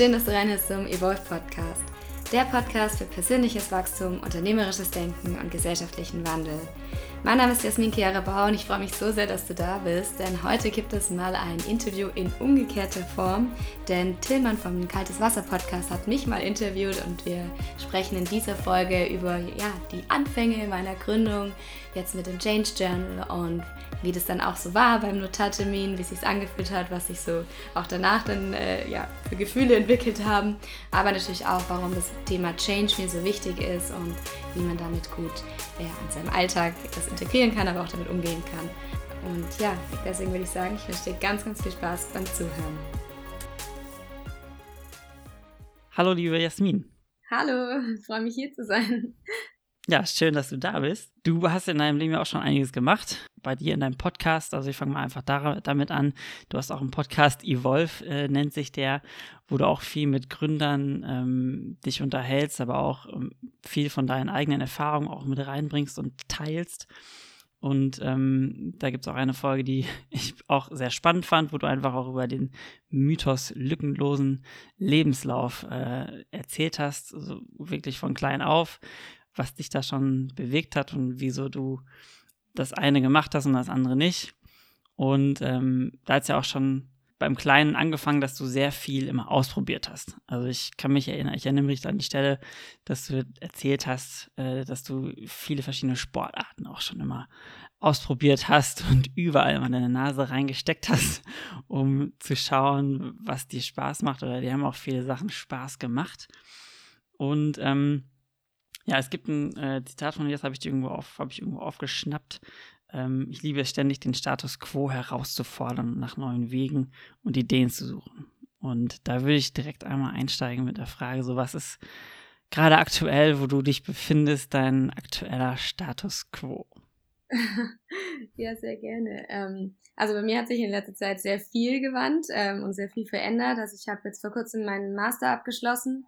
schön, dass du reinhörst zum Evolve Podcast. Der Podcast für persönliches Wachstum, unternehmerisches Denken und gesellschaftlichen Wandel. Mein Name ist Jasmin Chiara Bauer und ich freue mich so sehr, dass du da bist, denn heute gibt es mal ein Interview in umgekehrter Form, denn Tillmann vom Kaltes Wasser Podcast hat mich mal interviewt und wir sprechen in dieser Folge über ja, die Anfänge meiner Gründung, jetzt mit dem Change Journal und wie das dann auch so war beim Notartermin, wie es sich angefühlt hat, was sich so auch danach dann äh, ja, für Gefühle entwickelt haben, aber natürlich auch, warum das Thema Change mir so wichtig ist und wie man damit gut ja, an seinem Alltag das integrieren kann, aber auch damit umgehen kann. Und ja, deswegen würde ich sagen, ich wünsche dir ganz, ganz viel Spaß beim Zuhören. Hallo, liebe Jasmin. Hallo, freue mich hier zu sein. Ja, schön, dass du da bist. Du hast in deinem Leben ja auch schon einiges gemacht. Bei dir in deinem Podcast, also ich fange mal einfach damit an. Du hast auch einen Podcast, Evolve äh, nennt sich der, wo du auch viel mit Gründern ähm, dich unterhältst, aber auch ähm, viel von deinen eigenen Erfahrungen auch mit reinbringst und teilst. Und ähm, da gibt es auch eine Folge, die ich auch sehr spannend fand, wo du einfach auch über den Mythos lückenlosen Lebenslauf äh, erzählt hast, also wirklich von klein auf, was dich da schon bewegt hat und wieso du das eine gemacht hast und das andere nicht. Und ähm, da hat es ja auch schon beim Kleinen angefangen, dass du sehr viel immer ausprobiert hast. Also ich kann mich erinnern, ich erinnere mich an die Stelle, dass du erzählt hast, äh, dass du viele verschiedene Sportarten auch schon immer ausprobiert hast und überall mal deine Nase reingesteckt hast, um zu schauen, was dir Spaß macht. Oder die haben auch viele Sachen Spaß gemacht. Und ähm, ja, es gibt ein äh, Zitat von dir, das habe ich, irgendwo ich irgendwo aufgeschnappt. Ähm, ich liebe es ständig, den Status quo herauszufordern, nach neuen Wegen und Ideen zu suchen. Und da würde ich direkt einmal einsteigen mit der Frage, so was ist gerade aktuell, wo du dich befindest, dein aktueller Status quo? ja, sehr gerne. Ähm, also bei mir hat sich in letzter Zeit sehr viel gewandt ähm, und sehr viel verändert. Also ich habe jetzt vor kurzem meinen Master abgeschlossen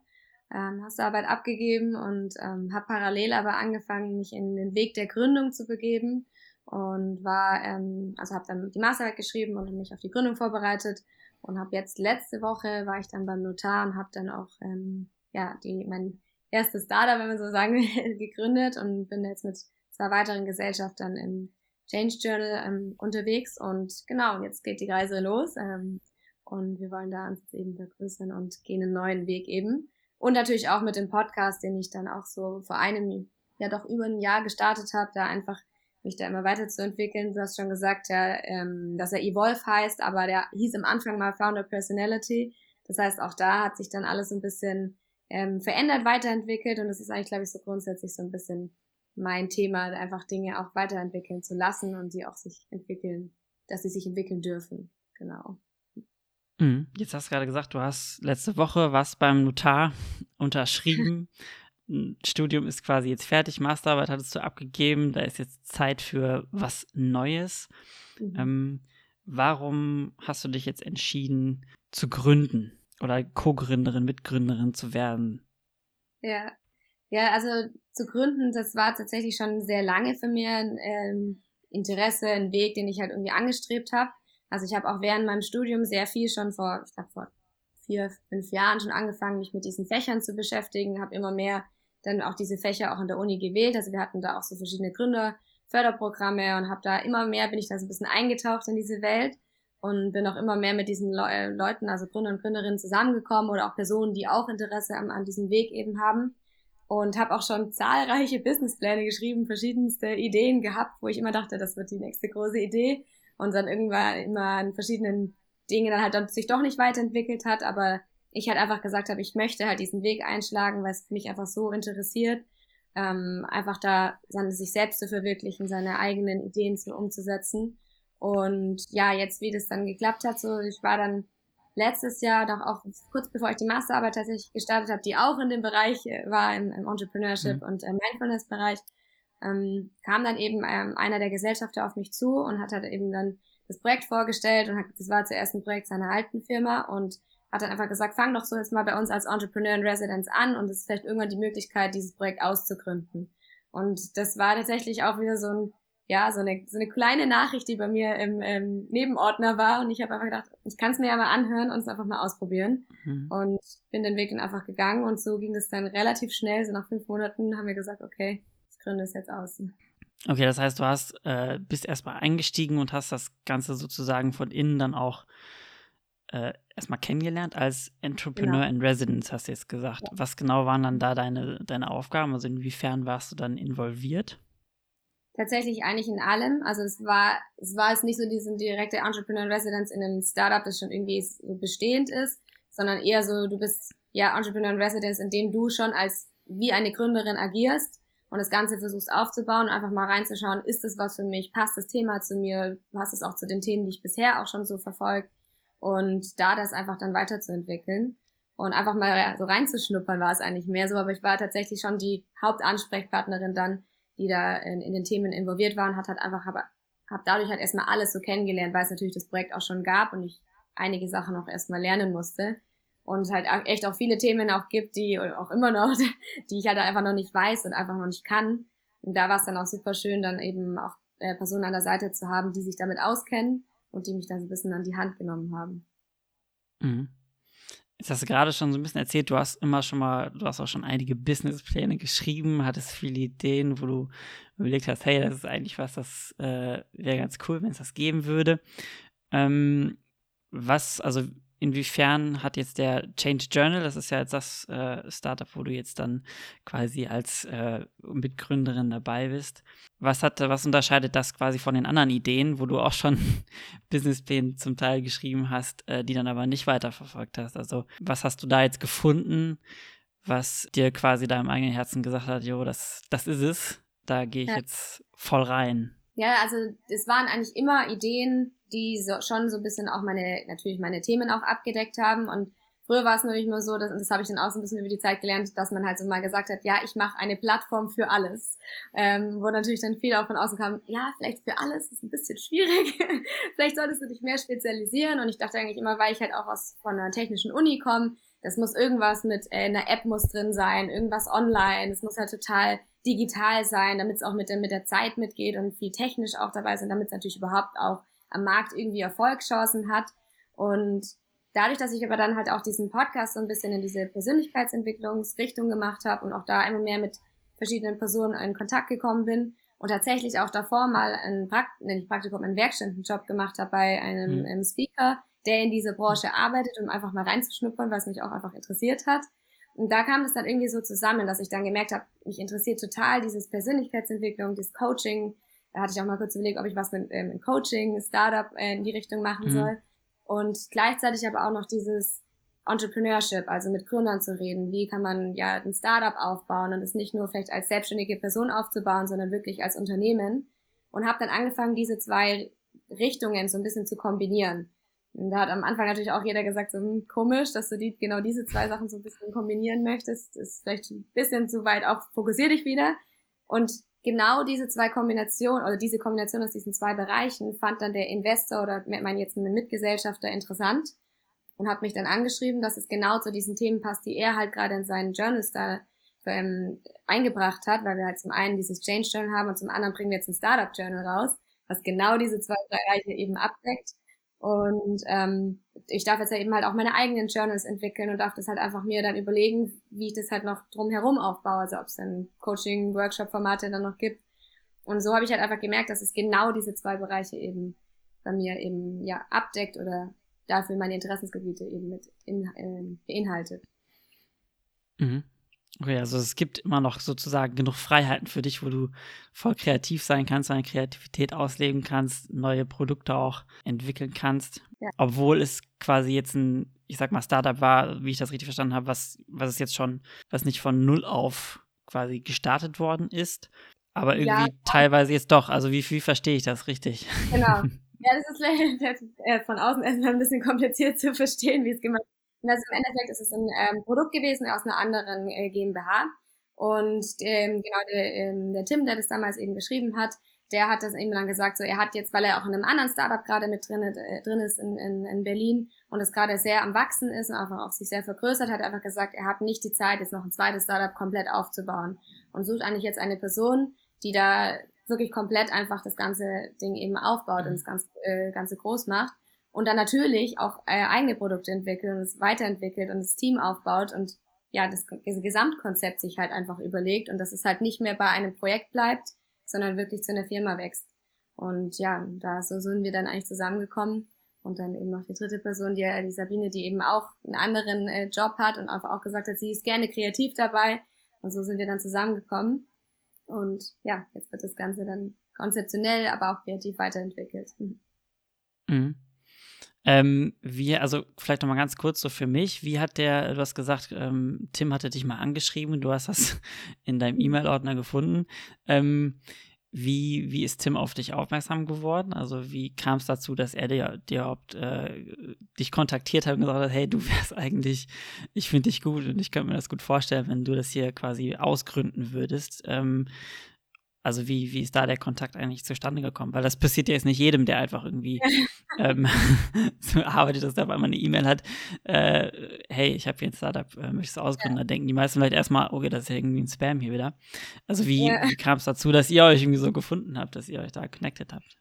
ähm, Masterarbeit abgegeben und ähm, habe parallel aber angefangen, mich in den Weg der Gründung zu begeben und war, ähm, also habe dann die Masterarbeit geschrieben und mich auf die Gründung vorbereitet und habe jetzt letzte Woche war ich dann beim Notar und habe dann auch ähm, ja die mein erstes Startup, wenn man so sagen will, gegründet und bin jetzt mit zwei weiteren Gesellschaftern im Change Journal ähm, unterwegs und genau, jetzt geht die Reise los ähm, und wir wollen da uns eben vergrößern und gehen einen neuen Weg eben. Und natürlich auch mit dem Podcast, den ich dann auch so vor einem, ja doch über ein Jahr gestartet habe, da einfach mich da immer weiterzuentwickeln. Du hast schon gesagt, ja, ähm, dass er Evolve heißt, aber der hieß am Anfang mal Founder Personality. Das heißt, auch da hat sich dann alles ein bisschen ähm, verändert, weiterentwickelt und das ist eigentlich, glaube ich, so grundsätzlich so ein bisschen mein Thema, einfach Dinge auch weiterentwickeln zu lassen und sie auch sich entwickeln, dass sie sich entwickeln dürfen. Genau. Mhm. Jetzt hast du gerade gesagt, du hast letzte Woche was beim Notar unterschrieben. Studium ist quasi jetzt fertig, Masterarbeit hattest du abgegeben, da ist jetzt Zeit für was Neues. Mhm. Ähm, warum hast du dich jetzt entschieden zu gründen oder Co-Gründerin, Mitgründerin zu werden? Ja, ja, also zu gründen, das war tatsächlich schon sehr lange für mir ein ähm, Interesse, ein Weg, den ich halt irgendwie angestrebt habe. Also ich habe auch während meinem Studium sehr viel schon vor, ich glaube vor vier, fünf Jahren schon angefangen, mich mit diesen Fächern zu beschäftigen, habe immer mehr dann auch diese Fächer auch in der Uni gewählt. Also wir hatten da auch so verschiedene Gründer, Förderprogramme und habe da immer mehr, bin ich da so ein bisschen eingetaucht in diese Welt und bin auch immer mehr mit diesen Le Leuten, also Gründer und Gründerinnen zusammengekommen oder auch Personen, die auch Interesse an, an diesem Weg eben haben und habe auch schon zahlreiche Businesspläne geschrieben, verschiedenste Ideen gehabt, wo ich immer dachte, das wird die nächste große Idee und dann irgendwann immer an verschiedenen Dingen dann halt dann sich doch nicht weiterentwickelt hat, aber ich halt einfach gesagt habe, ich möchte halt diesen Weg einschlagen, weil es mich einfach so interessiert, ähm, einfach da seine, sich selbst zu verwirklichen, seine eigenen Ideen zu, umzusetzen. Und ja, jetzt wie das dann geklappt hat, so ich war dann letztes Jahr, doch auch kurz bevor ich die Masterarbeit tatsächlich gestartet habe, die auch in dem Bereich äh, war, im, im Entrepreneurship mhm. und im Mindfulness-Bereich, ähm, kam dann eben ähm, einer der Gesellschafter auf mich zu und hat halt eben dann das Projekt vorgestellt und hat, das war zuerst ein Projekt seiner alten Firma und hat dann einfach gesagt, fang doch so jetzt mal bei uns als Entrepreneur in Residence an und es ist vielleicht irgendwann die Möglichkeit, dieses Projekt auszugründen. Und das war tatsächlich auch wieder so ein ja, so eine, so eine kleine Nachricht, die bei mir im ähm, Nebenordner war. Und ich habe einfach gedacht, ich kann es mir ja mal anhören und es einfach mal ausprobieren. Mhm. Und bin den Weg dann einfach gegangen. Und so ging es dann relativ schnell. So nach fünf Monaten haben wir gesagt, okay, gründe es jetzt aus. Okay, das heißt, du hast äh, bist erstmal eingestiegen und hast das Ganze sozusagen von innen dann auch äh, erstmal kennengelernt als Entrepreneur genau. in Residence, hast du jetzt gesagt. Ja. Was genau waren dann da deine, deine Aufgaben? Also inwiefern warst du dann involviert? Tatsächlich eigentlich in allem. Also es war, es war jetzt nicht so diese direkte Entrepreneur Residence in einem Startup, das schon irgendwie so bestehend ist, sondern eher so, du bist ja Entrepreneur Residence, in dem du schon als wie eine Gründerin agierst und das Ganze versuchst aufzubauen und einfach mal reinzuschauen, ist das was für mich, passt das Thema zu mir, passt es auch zu den Themen, die ich bisher auch schon so verfolgt und da das einfach dann weiterzuentwickeln und einfach mal so reinzuschnuppern war es eigentlich mehr so, aber ich war tatsächlich schon die Hauptansprechpartnerin dann die da in, in den Themen involviert waren, hat halt einfach, habe hab dadurch halt erstmal alles so kennengelernt, weil es natürlich das Projekt auch schon gab und ich einige Sachen auch erstmal lernen musste. Und halt echt auch viele Themen auch gibt, die auch immer noch, die ich halt einfach noch nicht weiß und einfach noch nicht kann. Und da war es dann auch super schön, dann eben auch äh, Personen an der Seite zu haben, die sich damit auskennen und die mich dann so ein bisschen an die Hand genommen haben. Mhm. Jetzt hast du gerade schon so ein bisschen erzählt, du hast immer schon mal, du hast auch schon einige Businesspläne geschrieben, hattest viele Ideen, wo du überlegt hast, hey, das ist eigentlich was, das äh, wäre ganz cool, wenn es das geben würde. Ähm, was, also inwiefern hat jetzt der Change Journal, das ist ja jetzt das äh, Startup, wo du jetzt dann quasi als äh, Mitgründerin dabei bist, was hat, was unterscheidet das quasi von den anderen Ideen, wo du auch schon Businesspläne zum Teil geschrieben hast, äh, die dann aber nicht weiterverfolgt hast? Also was hast du da jetzt gefunden, was dir quasi deinem eigenen Herzen gesagt hat, jo, das, das ist es, da gehe ich ja. jetzt voll rein? Ja, also es waren eigentlich immer Ideen, die so, schon so ein bisschen auch meine, natürlich meine Themen auch abgedeckt haben. Und früher war es natürlich nur so, dass, und das habe ich dann auch so ein bisschen über die Zeit gelernt, dass man halt so mal gesagt hat, ja, ich mache eine Plattform für alles. Ähm, wo natürlich dann viel auch von außen kam, ja, vielleicht für alles ist ein bisschen schwierig. vielleicht solltest du dich mehr spezialisieren. Und ich dachte eigentlich immer, weil ich halt auch aus von einer technischen Uni komme, das muss irgendwas mit äh, einer App muss drin sein, irgendwas online, es muss halt total digital sein, damit es auch mit der, mit der Zeit mitgeht und viel technisch auch dabei sind, damit es natürlich überhaupt auch am Markt irgendwie Erfolgschancen hat. Und dadurch, dass ich aber dann halt auch diesen Podcast so ein bisschen in diese Persönlichkeitsentwicklungsrichtung gemacht habe und auch da immer mehr mit verschiedenen Personen in Kontakt gekommen bin und tatsächlich auch davor mal ein Prakt nicht Praktikum, einen Werkstättenjob gemacht habe bei einem, mhm. einem Speaker, der in dieser Branche arbeitet, um einfach mal reinzuschnuppern, was mich auch einfach interessiert hat. Und da kam es dann irgendwie so zusammen, dass ich dann gemerkt habe, mich interessiert total dieses Persönlichkeitsentwicklung, das Coaching. Da hatte ich auch mal kurz überlegt, ob ich was mit ähm, Coaching, Startup äh, in die Richtung machen mhm. soll. Und gleichzeitig aber auch noch dieses Entrepreneurship, also mit Gründern zu reden. Wie kann man ja ein Startup aufbauen und es nicht nur vielleicht als selbstständige Person aufzubauen, sondern wirklich als Unternehmen. Und habe dann angefangen, diese zwei Richtungen so ein bisschen zu kombinieren. Und da hat am Anfang natürlich auch jeder gesagt, so hm, komisch, dass du die, genau diese zwei Sachen so ein bisschen kombinieren möchtest. Ist vielleicht ein bisschen zu weit, auch fokussier dich wieder. Und genau diese zwei Kombinationen oder diese Kombination aus diesen zwei Bereichen fand dann der Investor oder mein jetzt ein Mitgesellschafter interessant und hat mich dann angeschrieben, dass es genau zu diesen Themen passt, die er halt gerade in seinen Journals da ähm, eingebracht hat, weil wir halt zum einen dieses Change Journal haben und zum anderen bringen wir jetzt ein Startup Journal raus, was genau diese zwei Bereiche eben abdeckt. Und ähm, ich darf jetzt ja eben halt auch meine eigenen Journals entwickeln und darf das halt einfach mir dann überlegen, wie ich das halt noch drumherum aufbaue. Also ob es dann Coaching, Workshop-Formate dann noch gibt. Und so habe ich halt einfach gemerkt, dass es genau diese zwei Bereiche eben bei mir eben ja abdeckt oder dafür meine Interessensgebiete eben mit in, äh, beinhaltet. Mhm. Okay, also es gibt immer noch sozusagen genug Freiheiten für dich, wo du voll kreativ sein kannst, deine Kreativität ausleben kannst, neue Produkte auch entwickeln kannst. Ja. Obwohl es quasi jetzt ein, ich sag mal, Startup war, wie ich das richtig verstanden habe, was, was es jetzt schon, was nicht von null auf quasi gestartet worden ist. Aber irgendwie ja. teilweise jetzt doch. Also wie, wie verstehe ich das richtig? Genau. Ja, das ist vielleicht von außen erstmal ein bisschen kompliziert zu verstehen, wie es gemacht und also im Endeffekt ist es ein ähm, Produkt gewesen aus einer anderen äh, GmbH. Und ähm, genau der, ähm, der Tim, der das damals eben geschrieben hat, der hat das eben dann gesagt, so er hat jetzt, weil er auch in einem anderen Startup gerade mit drin, äh, drin ist in, in, in Berlin und es gerade sehr am Wachsen ist und einfach auch sich sehr vergrößert, hat einfach gesagt, er hat nicht die Zeit, jetzt noch ein zweites Startup komplett aufzubauen und sucht eigentlich jetzt eine Person, die da wirklich komplett einfach das ganze Ding eben aufbaut und das ganze, äh, ganze groß macht. Und dann natürlich auch äh, eigene Produkte entwickelt und es weiterentwickelt und das Team aufbaut und ja, das, das Gesamtkonzept sich halt einfach überlegt und dass es halt nicht mehr bei einem Projekt bleibt, sondern wirklich zu einer Firma wächst. Und ja, da so sind wir dann eigentlich zusammengekommen. Und dann eben noch die dritte Person, die, die Sabine, die eben auch einen anderen äh, Job hat und einfach auch gesagt hat, sie ist gerne kreativ dabei. Und so sind wir dann zusammengekommen. Und ja, jetzt wird das Ganze dann konzeptionell, aber auch kreativ weiterentwickelt. Mhm. Ähm, wie, also vielleicht nochmal ganz kurz so für mich, wie hat der, du hast gesagt, ähm, Tim hatte dich mal angeschrieben, du hast das in deinem. E-Mail-Ordner gefunden. Ähm, wie, wie ist Tim auf dich aufmerksam geworden? Also wie kam es dazu, dass er dir, dir überhaupt äh, dich kontaktiert hat und gesagt hat, hey, du wärst eigentlich, ich finde dich gut und ich könnte mir das gut vorstellen, wenn du das hier quasi ausgründen würdest. Ähm, also wie, wie ist da der Kontakt eigentlich zustande gekommen? Weil das passiert ja jetzt nicht jedem, der einfach irgendwie ähm, so arbeitet, dass der auf einmal eine E-Mail hat, äh, hey, ich habe hier ein Startup, äh, möchtest du ausgründen? Ja. Da denken die meisten vielleicht erstmal, okay, das ist ja irgendwie ein Spam hier wieder. Also wie, ja. wie kam es dazu, dass ihr euch irgendwie so gefunden habt, dass ihr euch da connected habt?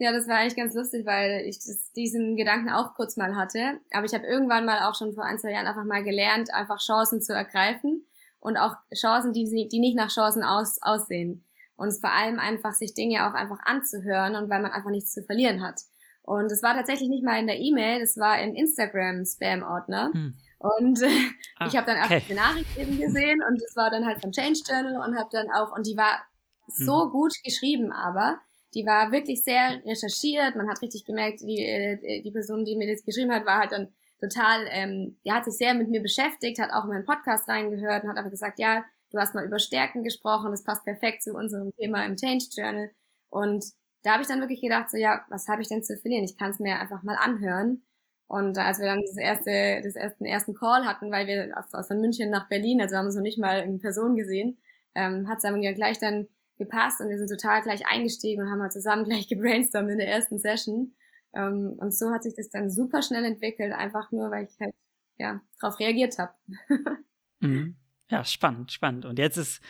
Ja, das war eigentlich ganz lustig, weil ich das, diesen Gedanken auch kurz mal hatte. Aber ich habe irgendwann mal auch schon vor ein, zwei Jahren einfach mal gelernt, einfach Chancen zu ergreifen und auch Chancen, die, die nicht nach Chancen aus, aussehen und vor allem einfach sich Dinge auch einfach anzuhören und weil man einfach nichts zu verlieren hat. Und es war tatsächlich nicht mal in der E-Mail, das war im Instagram-Spam-Ordner. Hm. Und äh, ah, ich habe dann auch okay. die Nachricht eben gesehen und es war dann halt vom Change Journal und habe dann auch, und die war so hm. gut geschrieben, aber die war wirklich sehr recherchiert. Man hat richtig gemerkt, die, äh, die Person, die mir das geschrieben hat, war halt dann total, ähm, die hat sich sehr mit mir beschäftigt, hat auch in meinen Podcast reingehört und hat einfach gesagt, ja, Du hast mal über Stärken gesprochen, das passt perfekt zu unserem Thema im Change Journal. Und da habe ich dann wirklich gedacht, so ja, was habe ich denn zu verlieren? Ich kann es mir einfach mal anhören. Und als wir dann das erste, das ersten, ersten Call hatten, weil wir aus, aus München nach Berlin, also haben wir uns noch nicht mal in Person gesehen, ähm, hat es dann gleich dann gepasst und wir sind total gleich eingestiegen und haben halt zusammen gleich gebrainstormt in der ersten Session. Ähm, und so hat sich das dann super schnell entwickelt, einfach nur, weil ich halt ja darauf reagiert habe. mhm. Ja, spannend, spannend. Und jetzt ist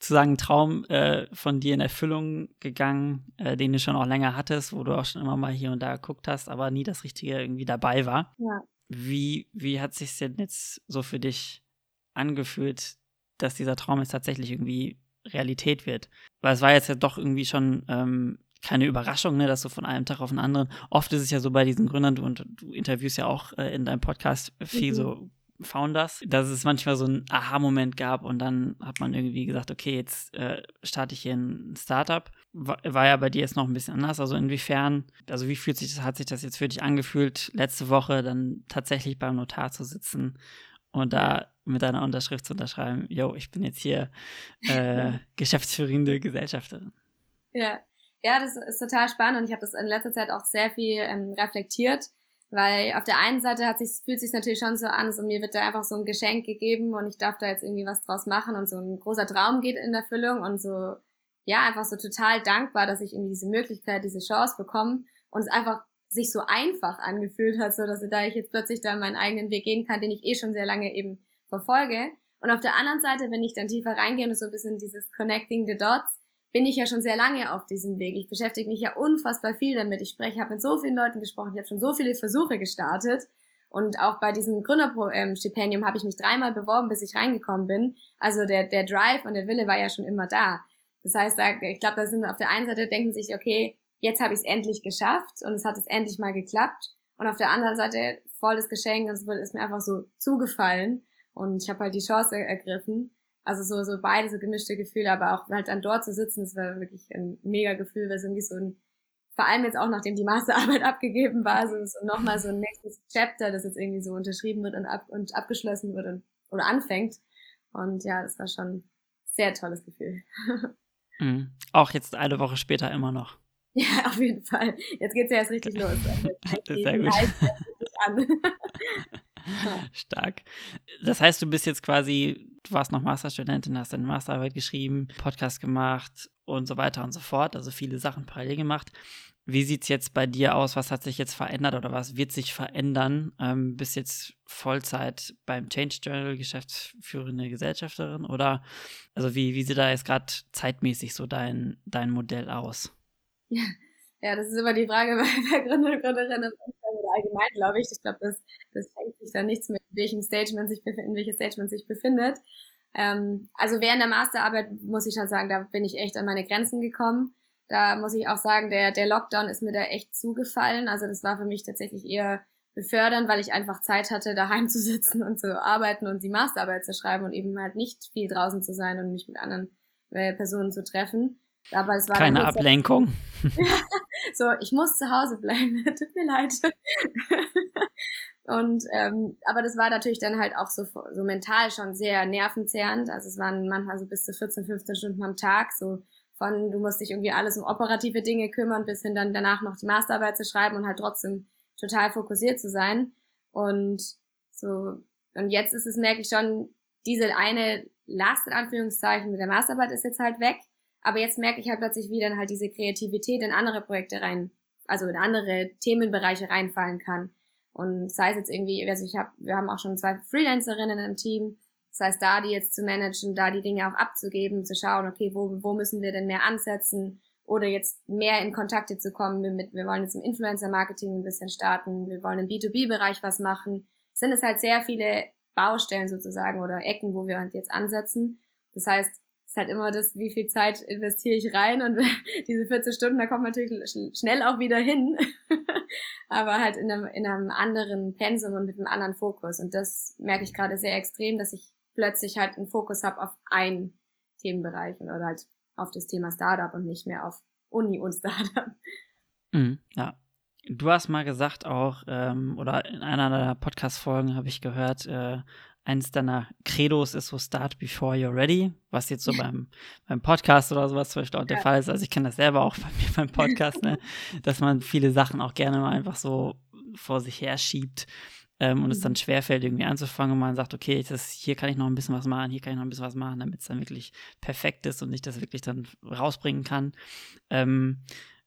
sozusagen ein Traum äh, von dir in Erfüllung gegangen, äh, den du schon auch länger hattest, wo du auch schon immer mal hier und da geguckt hast, aber nie das Richtige irgendwie dabei war. Ja. Wie, wie hat sich denn jetzt so für dich angefühlt, dass dieser Traum jetzt tatsächlich irgendwie Realität wird? Weil es war jetzt ja doch irgendwie schon ähm, keine Überraschung, ne, dass du von einem Tag auf den anderen. Oft ist es ja so bei diesen Gründern, du, du interviewst ja auch äh, in deinem Podcast viel mhm. so Founders, dass es manchmal so einen Aha-Moment gab und dann hat man irgendwie gesagt, okay, jetzt äh, starte ich hier ein Startup. War, war, ja bei dir jetzt noch ein bisschen anders. Also inwiefern, also wie fühlt sich das, hat sich das jetzt für dich angefühlt, letzte Woche dann tatsächlich beim Notar zu sitzen und da mit deiner Unterschrift zu unterschreiben, yo, ich bin jetzt hier äh, geschäftsführende Gesellschafterin. Ja. Ja, das ist total spannend und ich habe das in letzter Zeit auch sehr viel ähm, reflektiert weil auf der einen Seite hat sich, fühlt sich natürlich schon so an, so mir wird da einfach so ein Geschenk gegeben und ich darf da jetzt irgendwie was draus machen und so ein großer Traum geht in Erfüllung und so, ja, einfach so total dankbar, dass ich irgendwie diese Möglichkeit, diese Chance bekomme und es einfach sich so einfach angefühlt hat, so dass da ich jetzt plötzlich da meinen eigenen Weg gehen kann, den ich eh schon sehr lange eben verfolge. Und auf der anderen Seite, wenn ich dann tiefer reingehe und so ein bisschen dieses Connecting the Dots, bin ich ja schon sehr lange auf diesem Weg. Ich beschäftige mich ja unfassbar viel damit. Ich spreche, habe mit so vielen Leuten gesprochen, ich habe schon so viele Versuche gestartet. Und auch bei diesem Gründerstipendium habe ich mich dreimal beworben, bis ich reingekommen bin. Also der, der Drive und der Wille war ja schon immer da. Das heißt, ich glaube, da sind auf der einen Seite denken sich, okay, jetzt habe ich es endlich geschafft und es hat es endlich mal geklappt. Und auf der anderen Seite voll das Geschenk es ist mir einfach so zugefallen. Und ich habe halt die Chance ergriffen. Also so, so beide so gemischte Gefühle, aber auch halt dann dort zu sitzen, das war wirklich ein mega Gefühl, weil es irgendwie so ein, vor allem jetzt auch nachdem die Masterarbeit abgegeben war, so, so nochmal so ein nächstes Chapter, das jetzt irgendwie so unterschrieben wird und, ab, und abgeschlossen wird und, oder anfängt. Und ja, das war schon ein sehr tolles Gefühl. Mhm. Auch jetzt eine Woche später immer noch. Ja, auf jeden Fall. Jetzt geht's ja erst richtig los. Sehr gut. Stark. Das heißt, du bist jetzt quasi, du warst noch Masterstudentin, hast deine Masterarbeit geschrieben, Podcast gemacht und so weiter und so fort, also viele Sachen parallel gemacht. wie sieht es jetzt bei dir aus? Was hat sich jetzt verändert oder was wird sich verändern? Ähm, bist jetzt Vollzeit beim Change Journal geschäftsführende Gesellschafterin oder also wie, wie sieht da jetzt gerade zeitmäßig so dein, dein Modell aus? Ja. ja, das ist immer die Frage bei, bei Gründer und Gründerinnen allgemein, glaube ich. Ich glaube, das, das hängt sich da nichts mit, in welchem Stage man sich befindet, in welches Stage man sich befindet. Ähm, also während der Masterarbeit muss ich schon sagen, da bin ich echt an meine Grenzen gekommen da muss ich auch sagen, der, der Lockdown ist mir da echt zugefallen. Also das war für mich tatsächlich eher befördernd, weil ich einfach Zeit hatte, daheim zu sitzen und zu arbeiten und die Masterarbeit zu schreiben und eben halt nicht viel draußen zu sein und mich mit anderen äh, Personen zu treffen. Aber es war keine Ablenkung. so, ich muss zu Hause bleiben. Tut mir leid. und ähm, aber das war natürlich dann halt auch so, so mental schon sehr nervenzehrend. Also es waren manchmal so bis zu 14, 15 Stunden am Tag, so von du musst dich irgendwie alles um operative Dinge kümmern, bis hin dann danach noch die Masterarbeit zu schreiben und halt trotzdem total fokussiert zu sein. Und so, und jetzt ist es, merke ich schon, diese eine Last in Anführungszeichen mit der Masterarbeit ist jetzt halt weg. Aber jetzt merke ich halt plötzlich, wie dann halt diese Kreativität in andere Projekte rein, also in andere Themenbereiche reinfallen kann. Und sei es jetzt irgendwie, also ich habe, wir haben auch schon zwei Freelancerinnen im Team, das heißt, da die jetzt zu managen, da die Dinge auch abzugeben, zu schauen, okay, wo, wo müssen wir denn mehr ansetzen oder jetzt mehr in Kontakte zu kommen mit, wir wollen jetzt im Influencer-Marketing ein bisschen starten, wir wollen im B2B-Bereich was machen, sind es halt sehr viele Baustellen sozusagen oder Ecken, wo wir halt jetzt ansetzen. Das heißt, ist halt immer das, wie viel Zeit investiere ich rein und diese 14 Stunden, da kommt man natürlich schnell auch wieder hin, aber halt in einem, in einem anderen Pensum und mit einem anderen Fokus. Und das merke ich gerade sehr extrem, dass ich plötzlich halt einen Fokus habe auf einen Themenbereich oder halt auf das Thema Startup und nicht mehr auf Uni und Startup. Mhm, ja. Du hast mal gesagt auch, ähm, oder in einer deiner Podcast-Folgen habe ich gehört, äh, eins deiner Credos ist so Start before you're ready, was jetzt so beim, beim Podcast oder sowas Beispiel auch der ja. Fall ist. Also ich kenne das selber auch bei mir beim Podcast, ne? dass man viele Sachen auch gerne mal einfach so vor sich her schiebt ähm, und es dann mhm. schwerfällt, irgendwie anzufangen und man sagt, okay, das, hier kann ich noch ein bisschen was machen, hier kann ich noch ein bisschen was machen, damit es dann wirklich perfekt ist und ich das wirklich dann rausbringen kann. Ähm,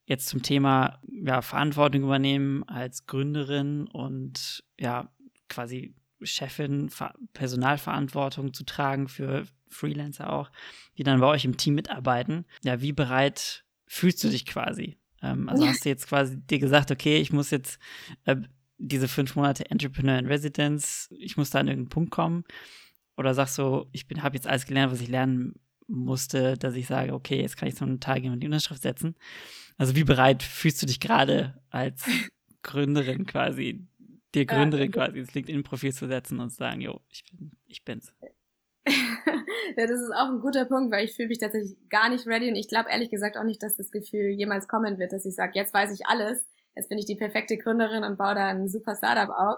jetzt zum Thema ja, Verantwortung übernehmen als Gründerin und ja, quasi Chefin, Personalverantwortung zu tragen für Freelancer auch, die dann bei euch im Team mitarbeiten. Ja, wie bereit fühlst du dich quasi? Ähm, also hast du jetzt quasi dir gesagt, okay, ich muss jetzt äh, diese fünf Monate Entrepreneur in Residence, ich muss da an irgendeinen Punkt kommen? Oder sagst du, ich habe jetzt alles gelernt, was ich lernen musste, dass ich sage, okay, jetzt kann ich zum Tag gehen und die Unterschrift setzen? Also wie bereit fühlst du dich gerade als Gründerin quasi, dir Gründerin quasi ins LinkedIn-Profil zu setzen und zu sagen, jo, ich, bin, ich bin's? ja, das ist auch ein guter Punkt, weil ich fühle mich tatsächlich gar nicht ready und ich glaube ehrlich gesagt auch nicht, dass das Gefühl jemals kommen wird, dass ich sage, jetzt weiß ich alles jetzt bin ich die perfekte Gründerin und baue da ein super Startup auf.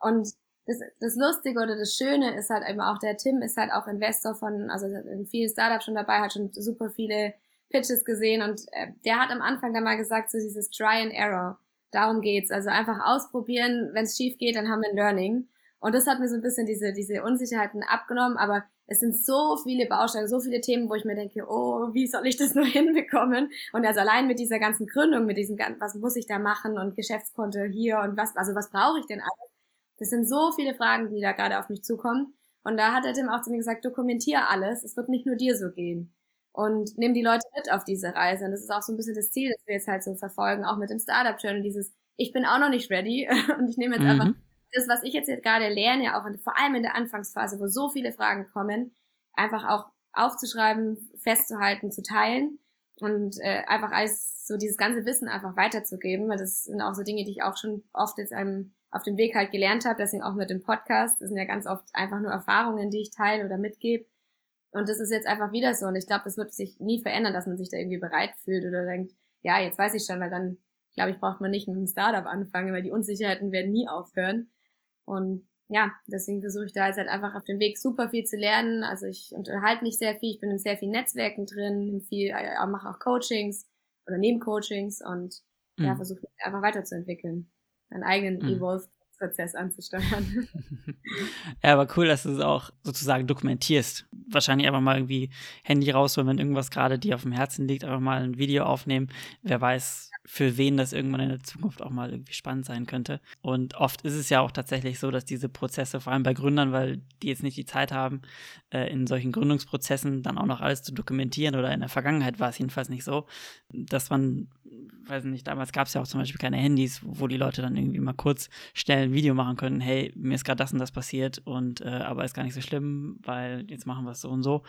Und das, das Lustige oder das Schöne ist halt eben auch, der Tim ist halt auch Investor von, also in vielen Startups schon dabei, hat schon super viele Pitches gesehen und äh, der hat am Anfang dann mal gesagt, so dieses Try and Error. Darum geht's. Also einfach ausprobieren, wenn es schief geht, dann haben wir ein Learning. Und das hat mir so ein bisschen diese, diese Unsicherheiten abgenommen, aber es sind so viele Bausteine, so viele Themen, wo ich mir denke, oh, wie soll ich das nur hinbekommen? Und also allein mit dieser ganzen Gründung, mit diesem, was muss ich da machen und Geschäftskonto hier und was, also was brauche ich denn alles? Das sind so viele Fragen, die da gerade auf mich zukommen. Und da hat er Tim auch zu mir gesagt, dokumentier alles, es wird nicht nur dir so gehen. Und nimm die Leute mit auf diese Reise. Und das ist auch so ein bisschen das Ziel, das wir jetzt halt so verfolgen, auch mit dem Startup Journal, dieses, ich bin auch noch nicht ready und ich nehme jetzt mhm. einfach das, was ich jetzt gerade lerne, auch in, vor allem in der Anfangsphase, wo so viele Fragen kommen, einfach auch aufzuschreiben, festzuhalten, zu teilen und äh, einfach als so dieses ganze Wissen einfach weiterzugeben, weil das sind auch so Dinge, die ich auch schon oft jetzt einem auf dem Weg halt gelernt habe, deswegen auch mit dem Podcast. Das sind ja ganz oft einfach nur Erfahrungen, die ich teile oder mitgebe. Und das ist jetzt einfach wieder so. Und ich glaube, das wird sich nie verändern, dass man sich da irgendwie bereit fühlt oder denkt, ja, jetzt weiß ich schon, weil dann, glaube ich, braucht man nicht mit einem Startup anfangen, weil die Unsicherheiten werden nie aufhören. Und ja, deswegen versuche ich da jetzt halt einfach auf dem Weg super viel zu lernen. Also ich unterhalte mich sehr viel, ich bin in sehr vielen Netzwerken drin, viel, äh, mache auch Coachings oder Nebencoachings und mhm. ja, versuche mich einfach weiterzuentwickeln, einen eigenen mhm. Evolve-Prozess anzusteuern. ja, aber cool, dass du es auch sozusagen dokumentierst. Wahrscheinlich einfach mal irgendwie Handy raus, wenn irgendwas gerade dir auf dem Herzen liegt, einfach mal ein Video aufnehmen. Wer weiß, für wen das irgendwann in der Zukunft auch mal irgendwie spannend sein könnte. Und oft ist es ja auch tatsächlich so, dass diese Prozesse, vor allem bei Gründern, weil die jetzt nicht die Zeit haben, äh, in solchen Gründungsprozessen dann auch noch alles zu dokumentieren oder in der Vergangenheit war es jedenfalls nicht so, dass man, weiß nicht, damals gab es ja auch zum Beispiel keine Handys, wo die Leute dann irgendwie mal kurz schnell ein Video machen können, hey, mir ist gerade das und das passiert und äh, aber ist gar nicht so schlimm, weil jetzt machen wir es so und so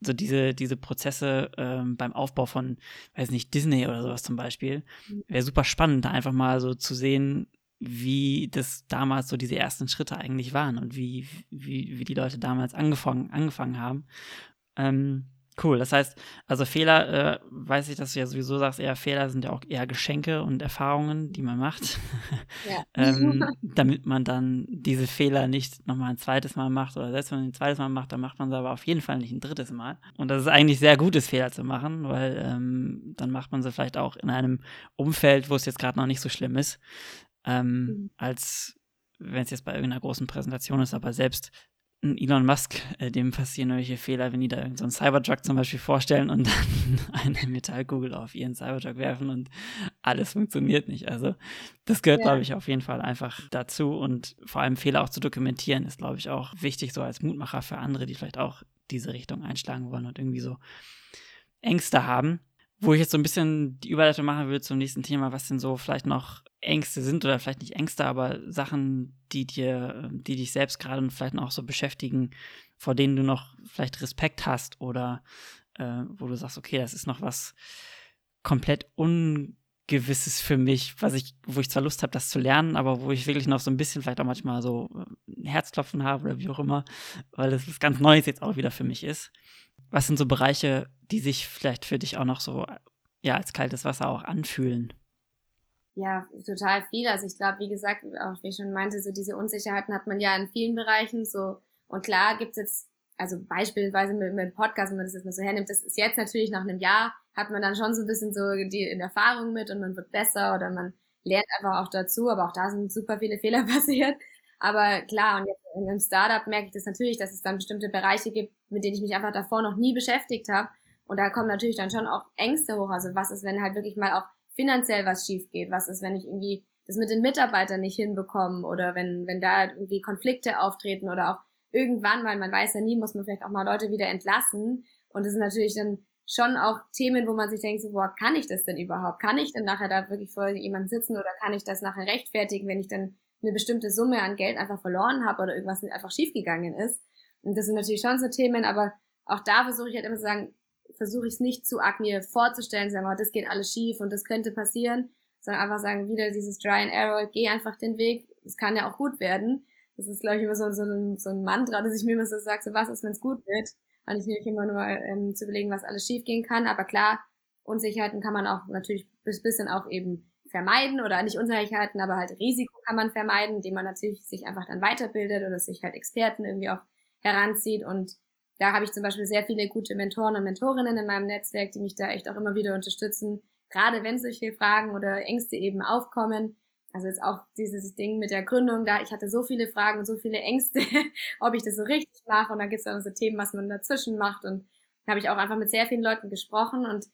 so diese, diese Prozesse ähm, beim Aufbau von, weiß nicht, Disney oder sowas zum Beispiel, mhm. wäre super spannend, da einfach mal so zu sehen, wie das damals so diese ersten Schritte eigentlich waren und wie, wie, wie die Leute damals angefangen, angefangen haben. Ähm, Cool, das heißt, also Fehler, äh, weiß ich, dass du ja sowieso sagst, eher Fehler sind ja auch eher Geschenke und Erfahrungen, die man macht, ja. ähm, damit man dann diese Fehler nicht nochmal ein zweites Mal macht oder selbst wenn man ein zweites Mal macht, dann macht man sie aber auf jeden Fall nicht ein drittes Mal. Und das ist eigentlich sehr gutes Fehler zu machen, weil ähm, dann macht man sie vielleicht auch in einem Umfeld, wo es jetzt gerade noch nicht so schlimm ist, ähm, mhm. als wenn es jetzt bei irgendeiner großen Präsentation ist, aber selbst Elon Musk, äh, dem passieren irgendwelche Fehler, wenn die da irgendeinen so Cybertruck zum Beispiel vorstellen und dann eine Metallkugel auf ihren Cybertruck werfen und alles funktioniert nicht. Also das gehört, ja. glaube ich, auf jeden Fall einfach dazu und vor allem Fehler auch zu dokumentieren ist, glaube ich, auch wichtig, so als Mutmacher für andere, die vielleicht auch diese Richtung einschlagen wollen und irgendwie so Ängste haben. Wo ich jetzt so ein bisschen die Überleitung machen will zum nächsten Thema, was denn so vielleicht noch Ängste sind oder vielleicht nicht Ängste, aber Sachen, die dir, die dich selbst gerade vielleicht auch so beschäftigen, vor denen du noch vielleicht Respekt hast oder äh, wo du sagst, okay, das ist noch was komplett Ungewisses für mich, was ich, wo ich zwar Lust habe, das zu lernen, aber wo ich wirklich noch so ein bisschen vielleicht auch manchmal so ein Herzklopfen habe oder wie auch immer, weil das was ganz Neues jetzt auch wieder für mich ist. Was sind so Bereiche, die sich vielleicht für dich auch noch so ja als kaltes Wasser auch anfühlen? Ja, total viel. Also ich glaube, wie gesagt, auch wie ich schon meinte, so diese Unsicherheiten hat man ja in vielen Bereichen so. Und klar gibt's jetzt, also beispielsweise mit, mit Podcast, wenn man das jetzt mal so hernimmt, das ist jetzt natürlich nach einem Jahr, hat man dann schon so ein bisschen so die in Erfahrung mit und man wird besser oder man lernt einfach auch dazu, aber auch da sind super viele Fehler passiert. Aber klar, und jetzt in einem Startup merke ich das natürlich, dass es dann bestimmte Bereiche gibt, mit denen ich mich einfach davor noch nie beschäftigt habe. Und da kommen natürlich dann schon auch Ängste hoch. Also was ist, wenn halt wirklich mal auch finanziell was schief geht? Was ist, wenn ich irgendwie das mit den Mitarbeitern nicht hinbekomme oder wenn, wenn da irgendwie Konflikte auftreten oder auch irgendwann, weil man weiß ja nie, muss man vielleicht auch mal Leute wieder entlassen. Und das sind natürlich dann schon auch Themen, wo man sich denkt, so, boah, kann ich das denn überhaupt? Kann ich denn nachher da wirklich vor jemandem sitzen oder kann ich das nachher rechtfertigen, wenn ich dann eine bestimmte Summe an Geld einfach verloren habe oder irgendwas einfach schiefgegangen ist? Und das sind natürlich schon so Themen, aber auch da versuche ich halt immer zu sagen, versuche ich es nicht zu arg mir vorzustellen, sagen, oh, das geht alles schief und das könnte passieren, sondern einfach sagen, wieder dieses Try and Error, geh einfach den Weg, es kann ja auch gut werden. Das ist, glaube ich, immer so, so, ein, so ein Mantra, dass ich mir immer so sage, so was ist, wenn es gut wird? Und ich nehme immer nur ähm, zu überlegen, was alles schief gehen kann. Aber klar, Unsicherheiten kann man auch natürlich bis bisschen auch eben vermeiden oder nicht Unsicherheiten, aber halt Risiko kann man vermeiden, indem man natürlich sich einfach dann weiterbildet oder sich halt Experten irgendwie auch heranzieht und da habe ich zum Beispiel sehr viele gute Mentoren und Mentorinnen in meinem Netzwerk, die mich da echt auch immer wieder unterstützen, gerade wenn solche Fragen oder Ängste eben aufkommen. Also jetzt auch dieses Ding mit der Gründung, da ich hatte so viele Fragen und so viele Ängste, ob ich das so richtig mache. Und dann gibt es dann so Themen, was man dazwischen macht. Und da habe ich auch einfach mit sehr vielen Leuten gesprochen. Und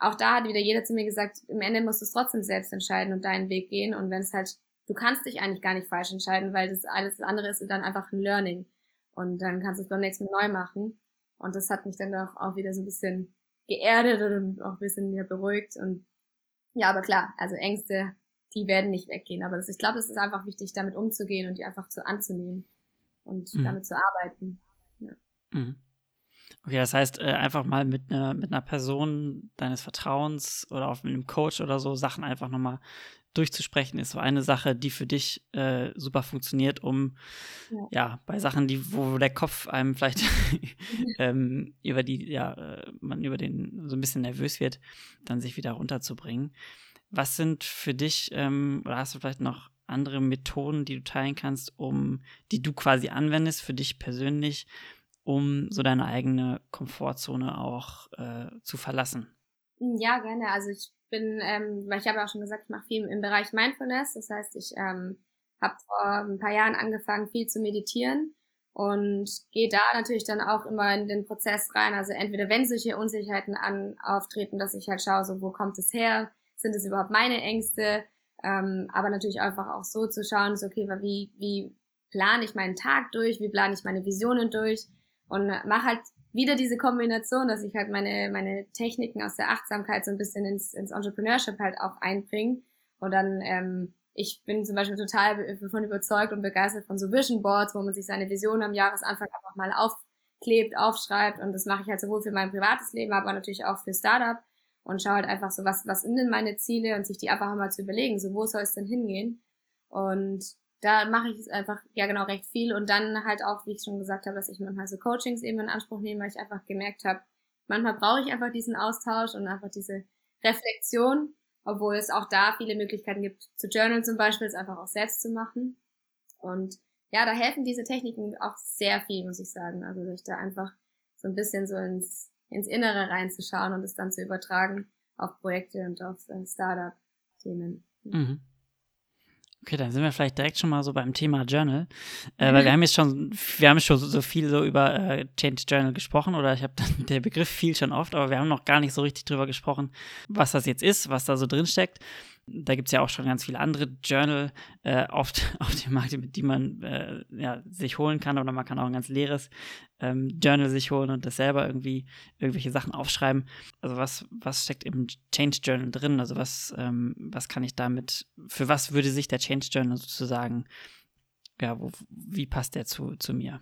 auch da hat wieder jeder zu mir gesagt, im Ende musst du es trotzdem selbst entscheiden und deinen Weg gehen. Und wenn es halt, du kannst dich eigentlich gar nicht falsch entscheiden, weil das alles andere ist dann einfach ein Learning. Und dann kannst du es beim nächsten Mal neu machen. Und das hat mich dann auch, auch wieder so ein bisschen geerdet und auch ein bisschen mehr beruhigt. Und ja, aber klar, also Ängste, die werden nicht weggehen. Aber das, ich glaube, es ist einfach wichtig, damit umzugehen und die einfach zu anzunehmen und mhm. damit zu arbeiten. Ja. Mhm. Okay, das heißt, äh, einfach mal mit einer mit einer Person deines Vertrauens oder auch mit einem Coach oder so Sachen einfach nochmal durchzusprechen, ist so eine Sache, die für dich äh, super funktioniert, um ja. ja. bei Sachen, die, wo der Kopf einem vielleicht ähm, über die, ja, äh, man über den so ein bisschen nervös wird, dann sich wieder runterzubringen. Was sind für dich, ähm, oder hast du vielleicht noch andere Methoden, die du teilen kannst, um, die du quasi anwendest für dich persönlich, um so deine eigene Komfortzone auch äh, zu verlassen? Ja, gerne. Also ich bin, ähm, weil ich habe ja auch schon gesagt, ich mache viel im Bereich Mindfulness. Das heißt, ich ähm, habe vor ein paar Jahren angefangen, viel zu meditieren und gehe da natürlich dann auch immer in den Prozess rein. Also entweder wenn solche Unsicherheiten an auftreten, dass ich halt schaue, so wo kommt es her? sind es überhaupt meine Ängste, ähm, aber natürlich einfach auch so zu schauen, so, okay, wie, wie plane ich meinen Tag durch, wie plane ich meine Visionen durch und mache halt wieder diese Kombination, dass ich halt meine, meine Techniken aus der Achtsamkeit so ein bisschen ins, ins Entrepreneurship halt auch einbringe und dann ähm, ich bin zum Beispiel total davon überzeugt und begeistert von so Vision Boards, wo man sich seine Vision am Jahresanfang einfach mal aufklebt, aufschreibt. Und das mache ich halt sowohl für mein privates Leben, aber natürlich auch für Startup. Und schaue halt einfach so, was, was sind denn meine Ziele und sich die einfach mal zu überlegen, so wo soll es denn hingehen? Und da mache ich es einfach, ja genau, recht viel und dann halt auch, wie ich schon gesagt habe, dass ich manchmal so Coachings eben in Anspruch nehme, weil ich einfach gemerkt habe, manchmal brauche ich einfach diesen Austausch und einfach diese Reflexion obwohl es auch da viele Möglichkeiten gibt, zu journalen zum Beispiel, es einfach auch selbst zu machen. Und ja, da helfen diese Techniken auch sehr viel, muss ich sagen. Also sich da einfach so ein bisschen so ins, ins Innere reinzuschauen und es dann zu übertragen auf Projekte und auf äh, Startup-Themen. Mhm. Okay, dann sind wir vielleicht direkt schon mal so beim Thema Journal, äh, weil wir haben jetzt schon, wir haben schon so viel so über äh, Change Journal gesprochen oder ich habe der Begriff viel schon oft, aber wir haben noch gar nicht so richtig drüber gesprochen, was das jetzt ist, was da so drin steckt da gibt es ja auch schon ganz viele andere Journal äh, oft auf dem Markt, die man äh, ja, sich holen kann. Oder man kann auch ein ganz leeres ähm, Journal sich holen und das selber irgendwie irgendwelche Sachen aufschreiben. Also was, was steckt im Change Journal drin? Also was, ähm, was kann ich damit, für was würde sich der Change Journal sozusagen, ja, wo, wie passt der zu, zu mir?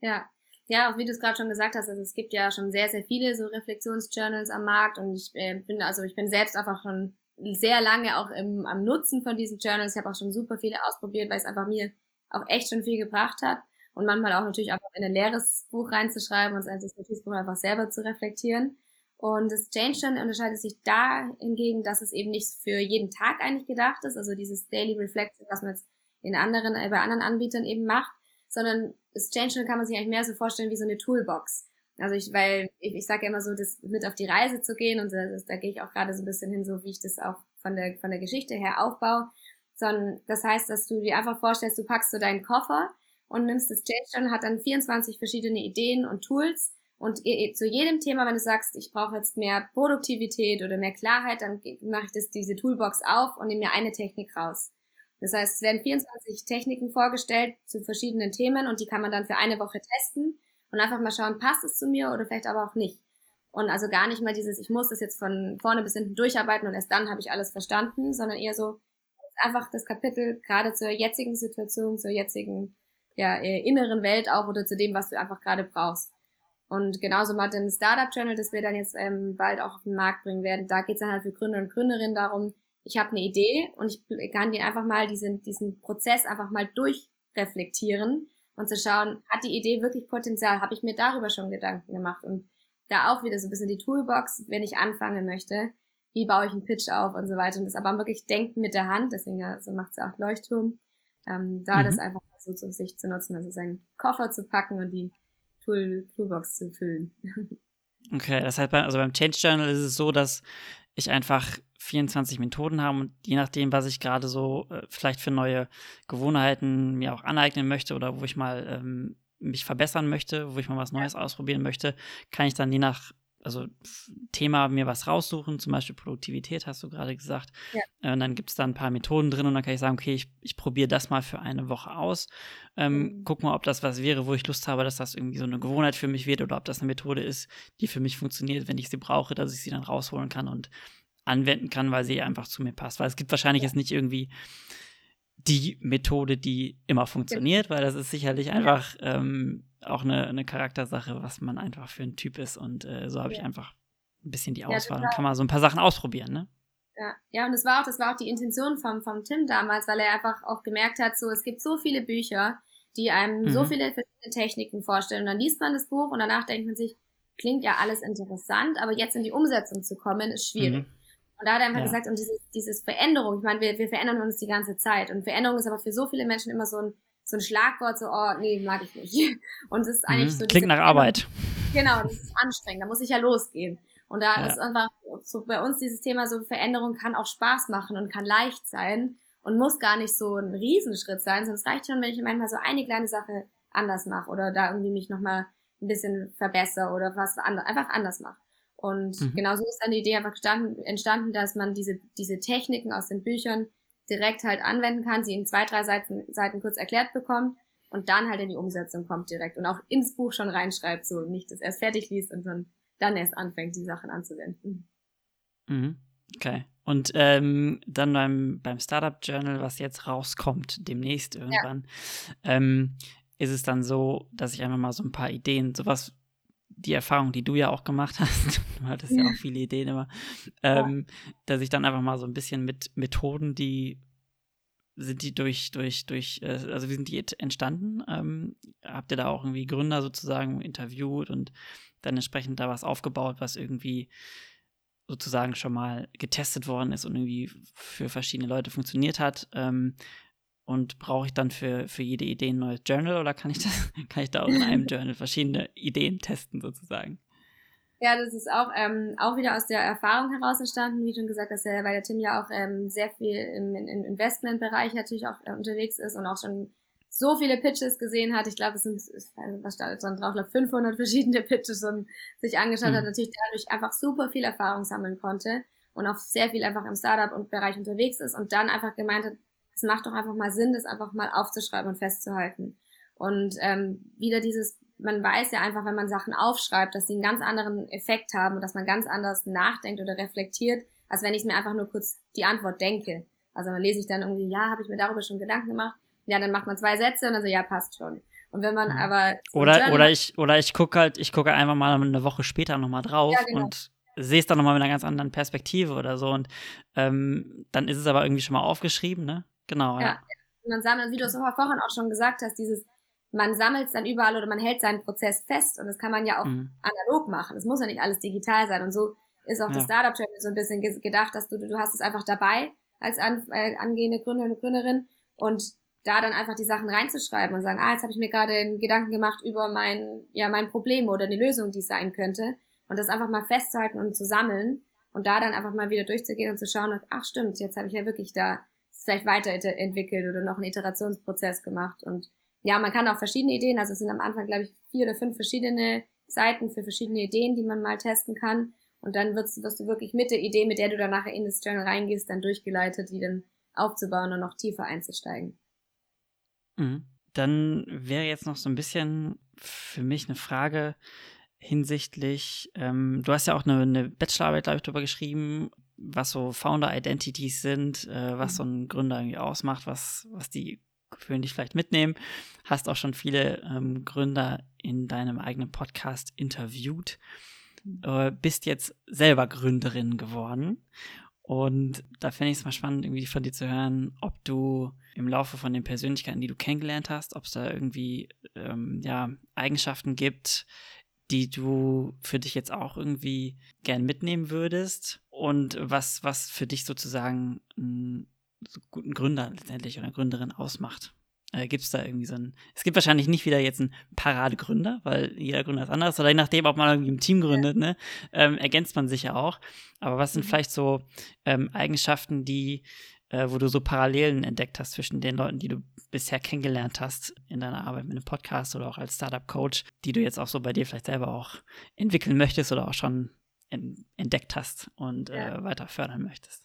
Ja, ja, wie du es gerade schon gesagt hast, also es gibt ja schon sehr, sehr viele so Reflexionsjournals am Markt und ich äh, bin, also ich bin selbst einfach schon sehr lange auch im, am Nutzen von diesen Journals. Ich habe auch schon super viele ausprobiert, weil es einfach mir auch echt schon viel gebracht hat. Und manchmal auch natürlich einfach in ein leeres Buch reinzuschreiben und als Notizbuch einfach selber zu reflektieren. Und das Change Journal unterscheidet sich da hingegen, dass es eben nicht für jeden Tag eigentlich gedacht ist, also dieses Daily Reflection, was man jetzt in anderen, bei anderen Anbietern eben macht, sondern das Change Journal kann man sich eigentlich mehr so vorstellen wie so eine Toolbox. Also ich, weil ich, ich sage ja immer so, das mit auf die Reise zu gehen und das, da gehe ich auch gerade so ein bisschen hin, so wie ich das auch von der von der Geschichte her aufbaue. Sondern das heißt, dass du dir einfach vorstellst, du packst so deinen Koffer und nimmst das Change und hat dann 24 verschiedene Ideen und Tools und zu jedem Thema, wenn du sagst, ich brauche jetzt mehr Produktivität oder mehr Klarheit, dann mache ich das diese Toolbox auf und nehme mir eine Technik raus. Das heißt, es werden 24 Techniken vorgestellt zu verschiedenen Themen und die kann man dann für eine Woche testen und einfach mal schauen, passt es zu mir oder vielleicht aber auch nicht. Und also gar nicht mal dieses, ich muss das jetzt von vorne bis hinten durcharbeiten und erst dann habe ich alles verstanden, sondern eher so einfach das Kapitel gerade zur jetzigen Situation, zur jetzigen ja, äh, inneren Welt auch oder zu dem, was du einfach gerade brauchst. Und genauso mal den Startup Channel, das wir dann jetzt ähm, bald auch auf den Markt bringen werden, da geht es dann halt für Gründer und Gründerinnen darum, ich habe eine Idee und ich kann den einfach mal diesen, diesen Prozess einfach mal durchreflektieren und zu schauen, hat die Idee wirklich Potenzial? Habe ich mir darüber schon Gedanken gemacht? Und da auch wieder so ein bisschen die Toolbox, wenn ich anfangen möchte, wie baue ich einen Pitch auf und so weiter. Und das aber wirklich denken mit der Hand, deswegen ja, so macht es auch Leuchtturm, ähm, da mhm. das einfach so zu sich zu nutzen, also seinen Koffer zu packen und die Tool Toolbox zu füllen. Okay, das heißt, also beim Change Journal ist es so, dass ich einfach 24 Methoden habe und je nachdem, was ich gerade so äh, vielleicht für neue Gewohnheiten mir auch aneignen möchte oder wo ich mal ähm, mich verbessern möchte, wo ich mal was Neues ausprobieren möchte, kann ich dann je nach also Thema mir was raussuchen, zum Beispiel Produktivität, hast du gerade gesagt. Ja. Äh, und dann gibt es da ein paar Methoden drin und dann kann ich sagen, okay, ich, ich probiere das mal für eine Woche aus. Ähm, mhm. Guck mal, ob das was wäre, wo ich Lust habe, dass das irgendwie so eine Gewohnheit für mich wird oder ob das eine Methode ist, die für mich funktioniert, wenn ich sie brauche, dass ich sie dann rausholen kann und anwenden kann, weil sie einfach zu mir passt. Weil es gibt wahrscheinlich ja. jetzt nicht irgendwie die Methode, die immer funktioniert, weil das ist sicherlich einfach ähm, auch eine, eine Charaktersache, was man einfach für ein Typ ist. Und äh, so habe ich einfach ein bisschen die Auswahl. Ja, Dann kann man so ein paar Sachen ausprobieren, ne? Ja, ja, und das war auch, das war auch die Intention vom, vom Tim damals, weil er einfach auch gemerkt hat, so, es gibt so viele Bücher, die einem mhm. so viele verschiedene Techniken vorstellen. Und dann liest man das Buch und danach denkt man sich, klingt ja alles interessant, aber jetzt in die Umsetzung zu kommen, ist schwierig. Mhm. Und da hat er einfach ja. gesagt, und dieses, dieses Veränderung, ich meine, wir, wir verändern uns die ganze Zeit. Und Veränderung ist aber für so viele Menschen immer so ein, so ein Schlagwort, so, oh, nee, mag ich nicht. Und es ist eigentlich mhm. so. Klingt nach Arbeit. Genau, das ist anstrengend, da muss ich ja losgehen. Und da ja. ist einfach so bei uns dieses Thema so Veränderung kann auch Spaß machen und kann leicht sein und muss gar nicht so ein Riesenschritt sein, es reicht schon, wenn ich manchmal so eine kleine Sache anders mache oder da irgendwie mich nochmal ein bisschen verbessere oder was anders, einfach anders mache. Und mhm. genau so ist dann die Idee einfach entstanden, dass man diese, diese Techniken aus den Büchern direkt halt anwenden kann, sie in zwei, drei Seiten, Seiten kurz erklärt bekommt und dann halt in die Umsetzung kommt direkt und auch ins Buch schon reinschreibt, so nicht das erst fertig liest und dann, dann erst anfängt, die Sachen anzuwenden. Mhm. Okay. Und ähm, dann beim, beim Startup Journal, was jetzt rauskommt, demnächst irgendwann, ja. ähm, ist es dann so, dass ich einfach mal so ein paar Ideen, sowas, die Erfahrung, die du ja auch gemacht hast, du hattest ja, ja auch viele Ideen immer, ähm, ja. dass ich dann einfach mal so ein bisschen mit Methoden, die sind die durch, durch, durch, äh, also wie sind die entstanden? Ähm, habt ihr da auch irgendwie Gründer sozusagen interviewt und dann entsprechend da was aufgebaut, was irgendwie sozusagen schon mal getestet worden ist und irgendwie für verschiedene Leute funktioniert hat. Ähm, und brauche ich dann für, für jede Idee ein neues Journal oder kann ich das, kann ich da auch in einem Journal verschiedene Ideen testen sozusagen? Ja, das ist auch, ähm, auch wieder aus der Erfahrung heraus entstanden, wie schon gesagt, dass er, weil der Tim ja auch ähm, sehr viel im, im Investmentbereich natürlich auch äh, unterwegs ist und auch schon so viele Pitches gesehen hat. Ich glaube, es sind, was stand dran drauf, glaube 500 verschiedene Pitches und sich angeschaut mhm. hat, natürlich dadurch einfach super viel Erfahrung sammeln konnte und auch sehr viel einfach im Startup und Bereich unterwegs ist und dann einfach gemeint hat, es macht doch einfach mal Sinn, das einfach mal aufzuschreiben und festzuhalten. Und ähm, wieder dieses, man weiß ja einfach, wenn man Sachen aufschreibt, dass sie einen ganz anderen Effekt haben und dass man ganz anders nachdenkt oder reflektiert, als wenn ich mir einfach nur kurz die Antwort denke. Also dann lese ich dann irgendwie, ja, habe ich mir darüber schon Gedanken gemacht ja, dann macht man zwei Sätze und dann so, ja, passt schon. Und wenn man mhm. aber. Oder, oder ich, oder ich gucke halt, ich gucke einfach mal eine Woche später nochmal drauf ja, genau. und sehe es dann nochmal mit einer ganz anderen Perspektive oder so. Und ähm, dann ist es aber irgendwie schon mal aufgeschrieben, ne? Genau, ja. ja. Man sammelt, wie du es vorhin auch schon gesagt hast, dieses, man sammelt es dann überall oder man hält seinen Prozess fest und das kann man ja auch mhm. analog machen. Es muss ja nicht alles digital sein. Und so ist auch ja. das Startup Channel so ein bisschen gedacht, dass du, du hast es einfach dabei als an, äh, angehende Gründer und Gründerin und da dann einfach die Sachen reinzuschreiben und sagen, ah, jetzt habe ich mir gerade einen Gedanken gemacht über mein, ja, mein Problem oder eine Lösung, die es sein könnte. Und das einfach mal festzuhalten und zu sammeln und da dann einfach mal wieder durchzugehen und zu schauen, ach stimmt, jetzt habe ich ja wirklich da vielleicht weiterentwickelt oder noch einen Iterationsprozess gemacht. Und ja, man kann auch verschiedene Ideen, also es sind am Anfang, glaube ich, vier oder fünf verschiedene Seiten für verschiedene Ideen, die man mal testen kann. Und dann wirst, wirst du wirklich mit der Idee, mit der du dann nachher in das Journal reingehst, dann durchgeleitet, die dann aufzubauen und noch tiefer einzusteigen. Mhm. Dann wäre jetzt noch so ein bisschen für mich eine Frage hinsichtlich, ähm, du hast ja auch eine, eine Bachelorarbeit, glaube ich, darüber geschrieben, was so Founder-Identities sind, äh, was mhm. so ein Gründer irgendwie ausmacht, was, was die für dich vielleicht mitnehmen. Hast auch schon viele ähm, Gründer in deinem eigenen Podcast interviewt. Mhm. Äh, bist jetzt selber Gründerin geworden. Und da finde ich es mal spannend, irgendwie von dir zu hören, ob du im Laufe von den Persönlichkeiten, die du kennengelernt hast, ob es da irgendwie ähm, ja, Eigenschaften gibt, die du für dich jetzt auch irgendwie gern mitnehmen würdest und was, was für dich sozusagen einen guten Gründer letztendlich oder Gründerin ausmacht. Äh, gibt es da irgendwie so ein. Es gibt wahrscheinlich nicht wieder jetzt einen Paradegründer, weil jeder Gründer ist anders. Oder je nachdem, ob man irgendwie ein Team gründet, ne, ähm, ergänzt man sich ja auch. Aber was sind mhm. vielleicht so ähm, Eigenschaften, die, äh, wo du so Parallelen entdeckt hast zwischen den Leuten, die du bisher kennengelernt hast in deiner Arbeit mit einem Podcast oder auch als Startup-Coach, die du jetzt auch so bei dir vielleicht selber auch entwickeln möchtest oder auch schon entdeckt hast und ja. äh, weiter fördern möchtest?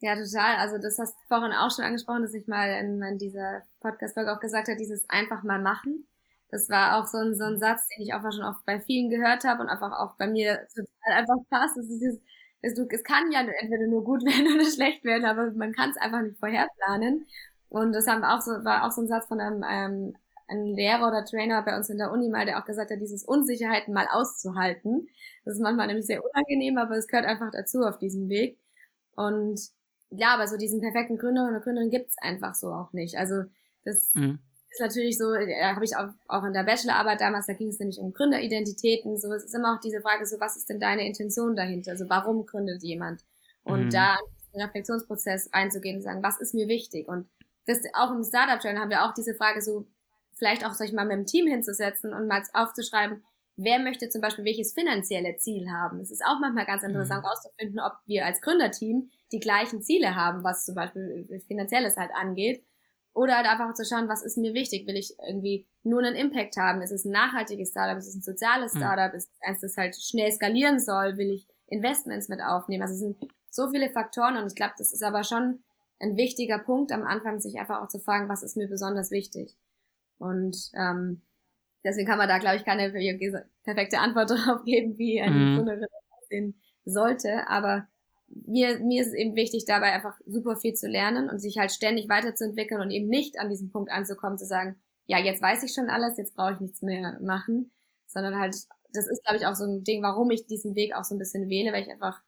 Ja, total. Also das hast du vorhin auch schon angesprochen, dass ich mal in, in dieser Podcast-Folge auch gesagt habe, dieses einfach mal machen. Das war auch so ein, so ein Satz, den ich auch schon oft bei vielen gehört habe und einfach auch bei mir total einfach passt. Das ist dieses, es, du, es kann ja entweder nur gut werden oder schlecht werden, aber man kann es einfach nicht vorher planen. Und das haben auch so, war auch so ein Satz von einem, ähm, einem Lehrer oder Trainer bei uns in der Uni mal, der auch gesagt hat, dieses Unsicherheiten mal auszuhalten. Das ist manchmal nämlich sehr unangenehm, aber es gehört einfach dazu auf diesem Weg. Und ja, aber so diesen perfekten Gründer oder Gründerin gibt's einfach so auch nicht. Also das mhm. ist natürlich so, da habe ich auch, auch in der Bachelorarbeit damals, da ging es nämlich um Gründeridentitäten, so es ist immer auch diese Frage, so was ist denn deine Intention dahinter? Also warum gründet jemand? Und mhm. da einen Reflexionsprozess einzugehen und sagen, was ist mir wichtig? Und das auch im Startup-Channel haben wir auch diese Frage so, vielleicht auch sich mal mit dem Team hinzusetzen und mal aufzuschreiben, wer möchte zum Beispiel welches finanzielle Ziel haben. Es ist auch manchmal ganz interessant mhm. ob wir als Gründerteam die gleichen Ziele haben, was zum Beispiel finanzielles halt angeht. Oder halt einfach zu schauen, was ist mir wichtig? Will ich irgendwie nur einen Impact haben? Ist es ein nachhaltiges Startup? Ist es ein soziales mhm. Startup? Ist es eins, das halt schnell skalieren soll? Will ich Investments mit aufnehmen? Also es sind so viele Faktoren und ich glaube, das ist aber schon ein wichtiger Punkt am Anfang, sich einfach auch zu fragen, was ist mir besonders wichtig. Und ähm, deswegen kann man da, glaube ich, keine perfekte Antwort darauf geben, wie eine mhm. Gründerin aussehen sollte. Aber mir, mir ist es eben wichtig, dabei einfach super viel zu lernen und sich halt ständig weiterzuentwickeln und eben nicht an diesem Punkt anzukommen, zu sagen, ja, jetzt weiß ich schon alles, jetzt brauche ich nichts mehr machen, sondern halt, das ist, glaube ich, auch so ein Ding, warum ich diesen Weg auch so ein bisschen wähle, weil ich einfach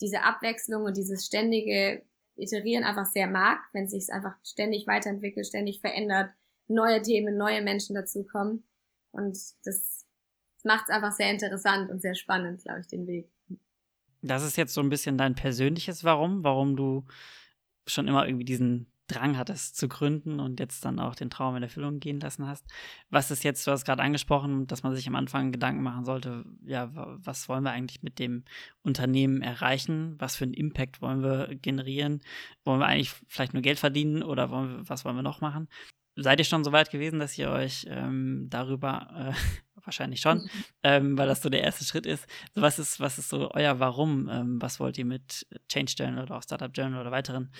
diese Abwechslung und dieses ständige Iterieren einfach sehr mag, wenn es sich einfach ständig weiterentwickelt, ständig verändert, neue Themen, neue Menschen dazukommen. Und das macht es einfach sehr interessant und sehr spannend, glaube ich, den Weg. Das ist jetzt so ein bisschen dein persönliches Warum, warum du schon immer irgendwie diesen Drang hattest zu gründen und jetzt dann auch den Traum in Erfüllung gehen lassen hast. Was ist jetzt, du hast gerade angesprochen, dass man sich am Anfang Gedanken machen sollte, ja, was wollen wir eigentlich mit dem Unternehmen erreichen? Was für einen Impact wollen wir generieren? Wollen wir eigentlich vielleicht nur Geld verdienen oder wollen wir, was wollen wir noch machen? Seid ihr schon so weit gewesen, dass ihr euch ähm, darüber, äh, wahrscheinlich schon, mhm. ähm, weil das so der erste Schritt ist. So, was ist, was ist so euer Warum? Ähm, was wollt ihr mit Change Journal oder auch Startup Journal oder weiteren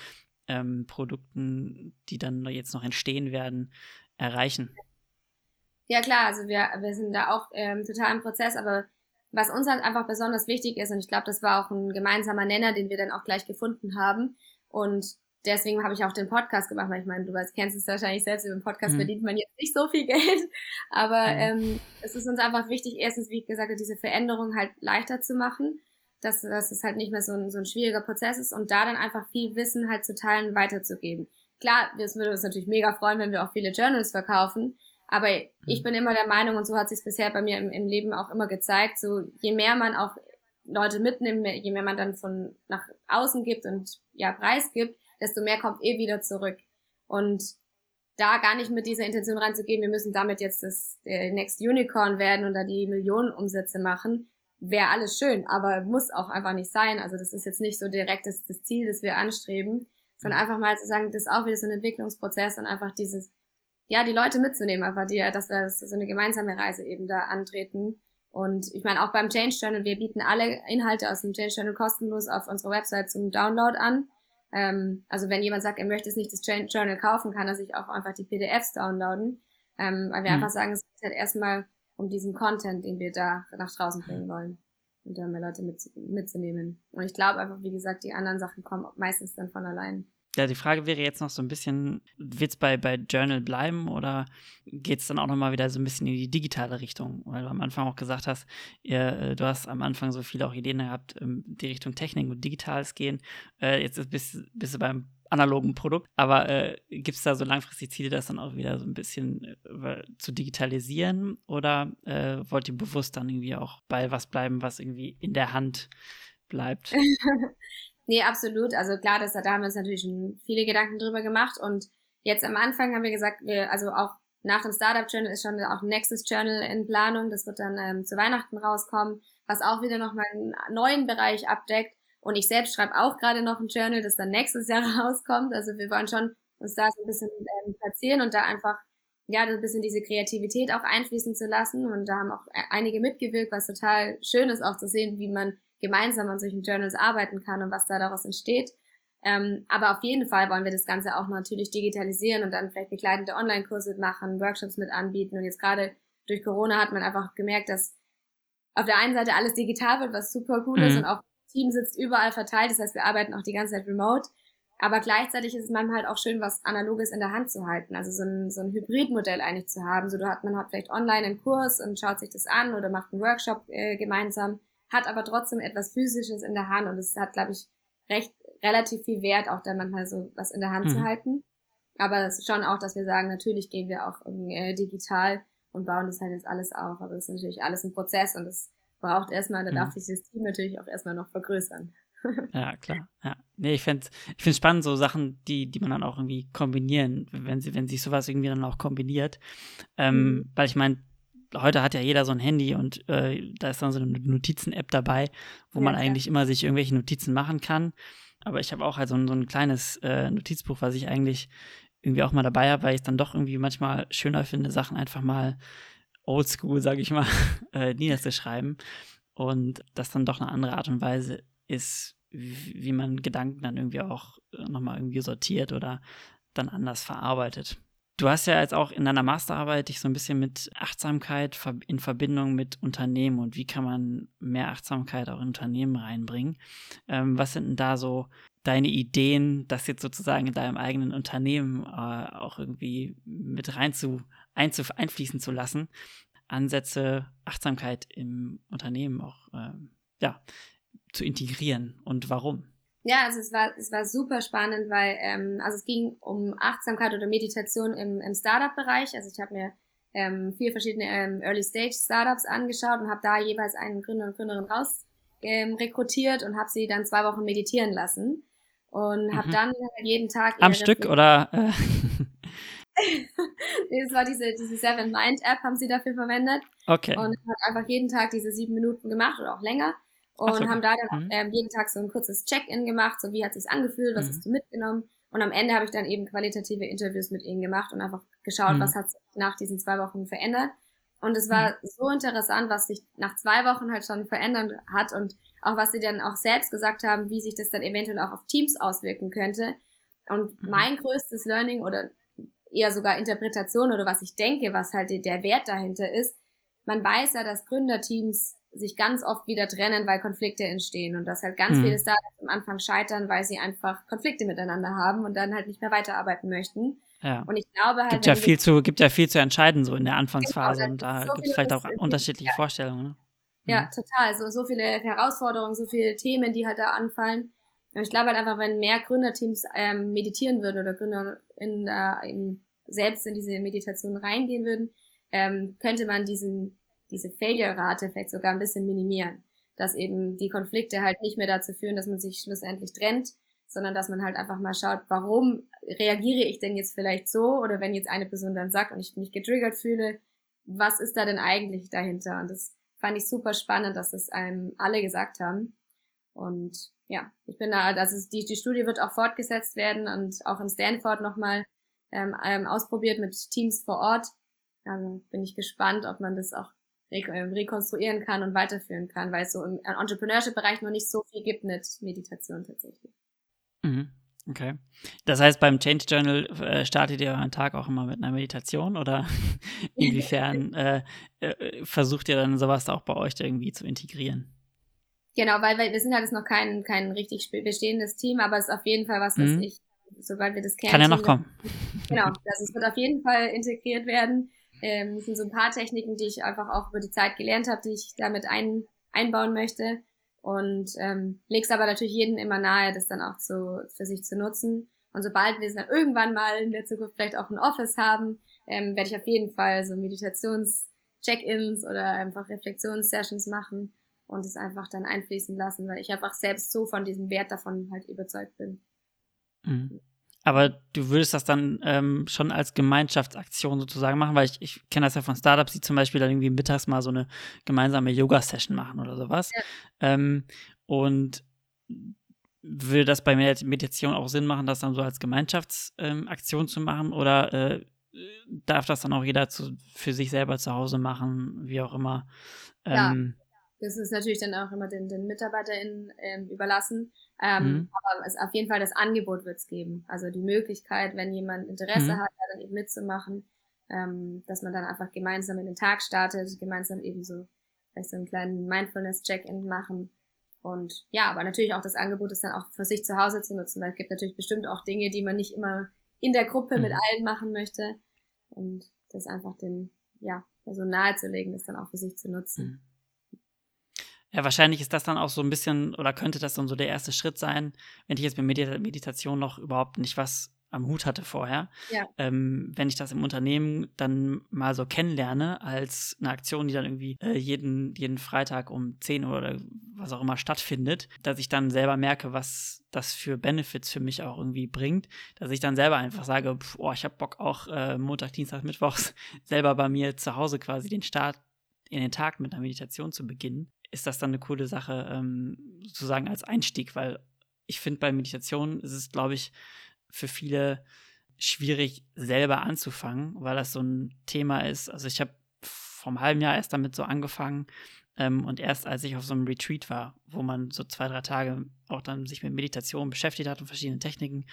ähm, Produkten, die dann jetzt noch entstehen werden, erreichen? Ja klar, also wir, wir sind da auch ähm, total im Prozess, aber was uns halt einfach besonders wichtig ist, und ich glaube, das war auch ein gemeinsamer Nenner, den wir dann auch gleich gefunden haben. Und deswegen habe ich auch den Podcast gemacht, weil ich meine, du weißt, kennst es wahrscheinlich selbst, über den Podcast mhm. verdient man jetzt nicht so viel Geld, aber mhm. ähm, es ist uns einfach wichtig, erstens, wie gesagt, diese Veränderung halt leichter zu machen, dass, dass es halt nicht mehr so ein, so ein schwieriger Prozess ist und da dann einfach viel Wissen halt zu teilen, weiterzugeben. Klar, es würde uns natürlich mega freuen, wenn wir auch viele Journals verkaufen, aber ich mhm. bin immer der Meinung, und so hat sich bisher bei mir im, im Leben auch immer gezeigt, so je mehr man auch Leute mitnimmt, je mehr man dann von nach außen gibt und ja Preis gibt, desto mehr kommt eh wieder zurück. Und da gar nicht mit dieser Intention reinzugehen, wir müssen damit jetzt das äh, Next Unicorn werden und da die Millionen Umsätze machen, wäre alles schön, aber muss auch einfach nicht sein. Also das ist jetzt nicht so direkt das, das Ziel, das wir anstreben, sondern einfach mal zu sagen, das ist auch wieder so ein Entwicklungsprozess und einfach dieses, ja, die Leute mitzunehmen, einfach die, dass wir so eine gemeinsame Reise eben da antreten. Und ich meine, auch beim Change Journal, wir bieten alle Inhalte aus dem Change Journal kostenlos auf unserer Website zum Download an. Ähm, also wenn jemand sagt, er möchte es nicht das Journal kaufen, kann er sich auch einfach die PDFs downloaden. Ähm, weil wir mhm. einfach sagen, es geht halt erstmal um diesen Content, den wir da nach draußen bringen wollen. Und da mehr Leute mit, mitzunehmen. Und ich glaube einfach, wie gesagt, die anderen Sachen kommen meistens dann von allein. Ja, die Frage wäre jetzt noch so ein bisschen, wird es bei, bei Journal bleiben oder geht es dann auch nochmal wieder so ein bisschen in die digitale Richtung? Weil du am Anfang auch gesagt hast, ihr, äh, du hast am Anfang so viele auch Ideen gehabt, ähm, die Richtung Technik und Digitales gehen. Äh, jetzt bist, bist du beim analogen Produkt. Aber äh, gibt es da so langfristig Ziele, das dann auch wieder so ein bisschen äh, zu digitalisieren? Oder äh, wollt ihr bewusst dann irgendwie auch bei was bleiben, was irgendwie in der Hand bleibt? Nee, absolut. Also klar, das, da haben wir uns natürlich viele Gedanken drüber gemacht. Und jetzt am Anfang haben wir gesagt, wir, also auch nach dem Startup Journal ist schon auch Nexus Journal in Planung. Das wird dann ähm, zu Weihnachten rauskommen, was auch wieder nochmal einen neuen Bereich abdeckt. Und ich selbst schreibe auch gerade noch ein Journal, das dann nächstes Jahr rauskommt. Also wir wollen schon uns da so ein bisschen ähm, platzieren und da einfach ja, ein bisschen diese Kreativität auch einfließen zu lassen. Und da haben auch e-, einige mitgewirkt, was total schön ist, auch zu sehen, wie man gemeinsam an solchen Journals arbeiten kann und was da daraus entsteht. Ähm, aber auf jeden Fall wollen wir das Ganze auch natürlich digitalisieren und dann vielleicht begleitende Online-Kurse machen, Workshops mit anbieten. Und jetzt gerade durch Corona hat man einfach gemerkt, dass auf der einen Seite alles digital wird, was super cool mhm. ist und auch Team sitzt überall verteilt. Das heißt, wir arbeiten auch die ganze Zeit remote. Aber gleichzeitig ist es manchmal halt auch schön, was Analoges in der Hand zu halten. Also so ein, so ein Hybridmodell eigentlich zu haben. So, du hat, man hat vielleicht online einen Kurs und schaut sich das an oder macht einen Workshop äh, gemeinsam hat aber trotzdem etwas Physisches in der Hand und es hat, glaube ich, recht relativ viel Wert, auch da manchmal so was in der Hand mhm. zu halten. Aber es ist schon auch, dass wir sagen, natürlich gehen wir auch äh, digital und bauen das halt jetzt alles auf. Aber das ist natürlich alles ein Prozess und das braucht erstmal, da mhm. darf sich das Team natürlich auch erstmal noch vergrößern. ja, klar. Ja. Nee, ich finde ich find's spannend, so Sachen, die, die man dann auch irgendwie kombinieren, wenn sie, wenn sich sowas irgendwie dann auch kombiniert. Ähm, mhm. Weil ich meine, heute hat ja jeder so ein Handy und äh, da ist dann so eine Notizen-App dabei, wo ja, man eigentlich immer sich irgendwelche Notizen machen kann. Aber ich habe auch halt so ein, so ein kleines äh, Notizbuch, was ich eigentlich irgendwie auch mal dabei habe, weil ich es dann doch irgendwie manchmal schöner finde, Sachen einfach mal oldschool, sage ich mal, äh, niederzuschreiben. Und das dann doch eine andere Art und Weise ist, wie, wie man Gedanken dann irgendwie auch äh, nochmal irgendwie sortiert oder dann anders verarbeitet. Du hast ja jetzt auch in deiner Masterarbeit dich so ein bisschen mit Achtsamkeit in Verbindung mit Unternehmen und wie kann man mehr Achtsamkeit auch in Unternehmen reinbringen. Ähm, was sind denn da so deine Ideen, das jetzt sozusagen in deinem eigenen Unternehmen äh, auch irgendwie mit rein zu, einzu, einfließen zu lassen? Ansätze, Achtsamkeit im Unternehmen auch äh, ja, zu integrieren und warum? Ja, also es war, es war super spannend, weil ähm, also es ging um Achtsamkeit oder Meditation im, im Startup-Bereich. Also ich habe mir ähm, vier verschiedene ähm, Early-Stage-Startups angeschaut und habe da jeweils einen Gründer und Gründerin raus ähm, rekrutiert und habe sie dann zwei Wochen meditieren lassen und habe mhm. dann jeden Tag am Stück oder äh? das war diese diese Seven Mind App haben sie dafür verwendet okay und hat einfach jeden Tag diese sieben Minuten gemacht oder auch länger und so. haben da dann mhm. ähm, jeden Tag so ein kurzes Check-in gemacht, so wie hat sich's angefühlt, was mhm. hast du mitgenommen und am Ende habe ich dann eben qualitative Interviews mit ihnen gemacht und einfach geschaut, mhm. was hat sich nach diesen zwei Wochen verändert und es war mhm. so interessant, was sich nach zwei Wochen halt schon verändert hat und auch was sie dann auch selbst gesagt haben, wie sich das dann eventuell auch auf Teams auswirken könnte. Und mhm. mein größtes Learning oder eher sogar Interpretation oder was ich denke, was halt der Wert dahinter ist, man weiß ja, dass Gründerteams sich ganz oft wieder trennen, weil Konflikte entstehen und dass halt ganz mhm. viele Startups am Anfang scheitern, weil sie einfach Konflikte miteinander haben und dann halt nicht mehr weiterarbeiten möchten. Ja. Und ich glaube halt. Gibt ja viel zu, gibt ja viel zu entscheiden so in der Anfangsphase genau, und da so gibt es vielleicht auch unterschiedliche ja. Vorstellungen. Ne? Ja, mhm. total. So, so viele Herausforderungen, so viele Themen, die halt da anfallen. Und ich glaube halt einfach, wenn mehr Gründerteams ähm, meditieren würden oder Gründer in, äh, in, selbst in diese Meditation reingehen würden, ähm, könnte man diesen diese Failure-Rate vielleicht sogar ein bisschen minimieren. Dass eben die Konflikte halt nicht mehr dazu führen, dass man sich schlussendlich trennt, sondern dass man halt einfach mal schaut, warum reagiere ich denn jetzt vielleicht so oder wenn jetzt eine Person dann sagt und ich mich getriggert fühle, was ist da denn eigentlich dahinter? Und das fand ich super spannend, dass das einem alle gesagt haben. Und ja, ich bin da, also die, die Studie wird auch fortgesetzt werden und auch in Stanford nochmal ähm, ähm, ausprobiert mit Teams vor Ort. Also bin ich gespannt, ob man das auch rekonstruieren kann und weiterführen kann, weil es so im Entrepreneurship-Bereich noch nicht so viel gibt mit Meditation tatsächlich. Mhm. Okay. Das heißt, beim Change Journal äh, startet ihr euren Tag auch immer mit einer Meditation oder inwiefern äh, äh, versucht ihr dann sowas auch bei euch irgendwie zu integrieren? Genau, weil, weil wir sind halt jetzt noch kein, kein richtig bestehendes Team, aber es ist auf jeden Fall was, was mhm. ich, sobald wir das kennen. Kann ja noch kommen. Genau, das es wird auf jeden Fall integriert werden. Ähm, das sind so ein paar Techniken, die ich einfach auch über die Zeit gelernt habe, die ich damit ein, einbauen möchte. Und ähm, leg's aber natürlich jedem immer nahe, das dann auch zu, für sich zu nutzen. Und sobald wir es dann irgendwann mal in der Zukunft vielleicht auch ein Office haben, ähm, werde ich auf jeden Fall so Meditations-Check-ins oder einfach Reflexionssessions machen und es einfach dann einfließen lassen, weil ich einfach selbst so von diesem Wert davon halt überzeugt bin. Mhm. Aber du würdest das dann ähm, schon als Gemeinschaftsaktion sozusagen machen, weil ich, ich kenne das ja von Startups, die zum Beispiel dann irgendwie mittags mal so eine gemeinsame Yoga-Session machen oder sowas. Ja. Ähm, und würde das bei Meditation auch Sinn machen, das dann so als Gemeinschaftsaktion ähm, zu machen? Oder äh, darf das dann auch jeder zu, für sich selber zu Hause machen, wie auch immer? ja, ähm, das ist natürlich dann auch immer den, den MitarbeiterInnen ähm, überlassen. Ähm, mhm. Aber es, auf jeden Fall das Angebot wird es geben. Also die Möglichkeit, wenn jemand Interesse mhm. hat, dann eben mitzumachen, ähm, dass man dann einfach gemeinsam in den Tag startet, gemeinsam eben so vielleicht so einen kleinen Mindfulness-Check-In machen. Und ja, aber natürlich auch das Angebot ist dann auch für sich zu Hause zu nutzen, weil es gibt natürlich bestimmt auch Dinge, die man nicht immer in der Gruppe mhm. mit allen machen möchte. Und das einfach den, ja, so nahezulegen, das dann auch für sich zu nutzen. Ja, wahrscheinlich ist das dann auch so ein bisschen oder könnte das dann so der erste Schritt sein, wenn ich jetzt mit Meditation noch überhaupt nicht was am Hut hatte vorher. Ja. Ähm, wenn ich das im Unternehmen dann mal so kennenlerne als eine Aktion, die dann irgendwie äh, jeden, jeden Freitag um 10 Uhr oder was auch immer stattfindet, dass ich dann selber merke, was das für Benefits für mich auch irgendwie bringt, dass ich dann selber einfach sage, pf, oh, ich habe Bock auch äh, Montag, Dienstag, Mittwochs selber bei mir zu Hause quasi den Start in den Tag mit einer Meditation zu beginnen ist das dann eine coole Sache, ähm, sozusagen als Einstieg, weil ich finde, bei Meditation ist es, glaube ich, für viele schwierig, selber anzufangen, weil das so ein Thema ist. Also ich habe vom halben Jahr erst damit so angefangen ähm, und erst als ich auf so einem Retreat war, wo man so zwei, drei Tage auch dann sich mit Meditation beschäftigt hat und verschiedenen Techniken,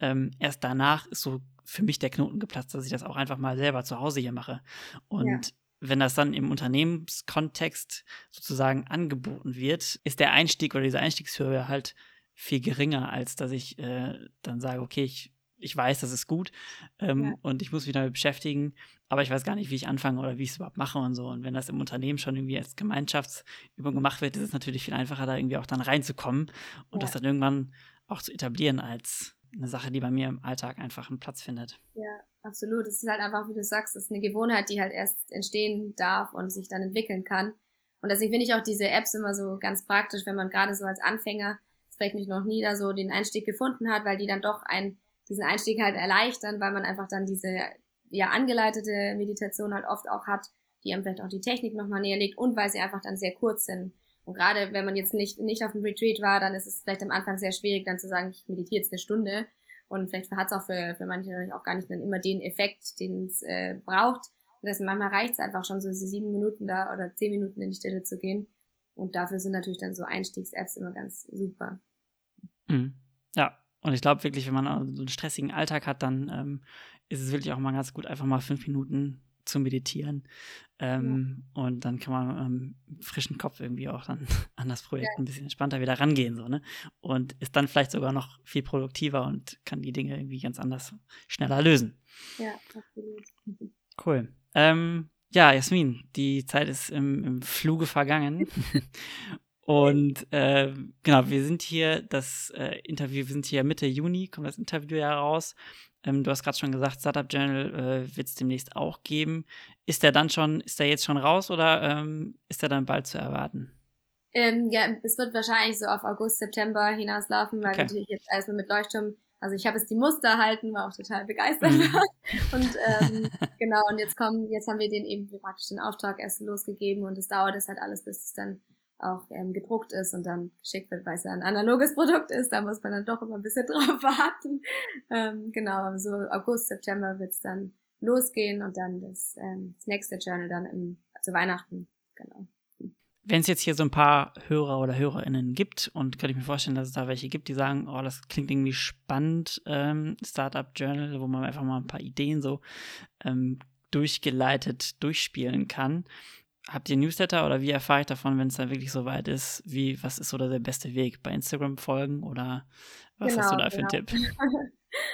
ähm, erst danach ist so für mich der Knoten geplatzt, dass ich das auch einfach mal selber zu Hause hier mache. Und ja wenn das dann im Unternehmenskontext sozusagen angeboten wird, ist der Einstieg oder diese Einstiegshöhe halt viel geringer, als dass ich äh, dann sage, okay, ich, ich weiß, das ist gut ähm, ja. und ich muss mich damit beschäftigen, aber ich weiß gar nicht, wie ich anfange oder wie ich es überhaupt mache und so. Und wenn das im Unternehmen schon irgendwie als Gemeinschaftsübung gemacht wird, ist es natürlich viel einfacher, da irgendwie auch dann reinzukommen und ja. das dann irgendwann auch zu etablieren als eine Sache, die bei mir im Alltag einfach einen Platz findet. Ja, absolut. Es ist halt einfach, wie du sagst, es ist eine Gewohnheit, die halt erst entstehen darf und sich dann entwickeln kann. Und deswegen finde ich auch diese Apps immer so ganz praktisch, wenn man gerade so als Anfänger vielleicht nicht noch nie da so den Einstieg gefunden hat, weil die dann doch einen, diesen Einstieg halt erleichtern, weil man einfach dann diese ja angeleitete Meditation halt oft auch hat, die einem vielleicht auch die Technik nochmal näher legt und weil sie einfach dann sehr kurz sind. Und gerade wenn man jetzt nicht, nicht auf dem Retreat war, dann ist es vielleicht am Anfang sehr schwierig, dann zu sagen, ich meditiere jetzt eine Stunde. Und vielleicht hat es auch für, für manche auch gar nicht dann immer den Effekt, den es äh, braucht. Und deswegen manchmal reicht es einfach schon so sieben Minuten da oder zehn Minuten in die Stille zu gehen. Und dafür sind natürlich dann so Einstiegs-Apps immer ganz super. Mhm. Ja, und ich glaube wirklich, wenn man so einen stressigen Alltag hat, dann ähm, ist es wirklich auch mal ganz gut, einfach mal fünf Minuten zu meditieren. Ähm, ja. Und dann kann man ähm, frischen Kopf irgendwie auch dann an das Projekt ja. ein bisschen entspannter wieder rangehen. So, ne? Und ist dann vielleicht sogar noch viel produktiver und kann die Dinge irgendwie ganz anders schneller lösen. Ja, absolut. Cool. Ähm, ja, Jasmin, die Zeit ist im, im Fluge vergangen. Und äh, genau, wir sind hier, das äh, Interview, wir sind hier Mitte Juni, kommt das Interview ja raus. Ähm, du hast gerade schon gesagt, Startup Journal äh, wird es demnächst auch geben. Ist der dann schon, ist der jetzt schon raus oder ähm, ist der dann bald zu erwarten? Ähm, ja, es wird wahrscheinlich so auf August, September hinauslaufen, weil okay. natürlich jetzt erstmal mit Leuchtturm, also ich habe jetzt die Muster erhalten, war auch total begeistert. Mhm. und ähm, genau, und jetzt kommen, jetzt haben wir den eben praktisch den Auftrag erst losgegeben und es dauert es halt alles, bis es dann auch ähm, gedruckt ist und dann geschickt wird, weil es ja ein analoges Produkt ist. Da muss man dann doch immer ein bisschen drauf warten. Ähm, genau, so August, September wird's dann losgehen und dann das, ähm, das nächste Journal dann im, zu Weihnachten. Genau. Wenn es jetzt hier so ein paar Hörer oder Hörerinnen gibt, und kann ich mir vorstellen, dass es da welche gibt, die sagen, oh, das klingt irgendwie spannend, ähm, Startup Journal, wo man einfach mal ein paar Ideen so ähm, durchgeleitet durchspielen kann. Habt ihr Newsletter oder wie erfahre ich davon, wenn es dann wirklich so weit ist? Wie, was ist so der beste Weg? Bei Instagram folgen oder was genau, hast du da für genau. einen Tipp?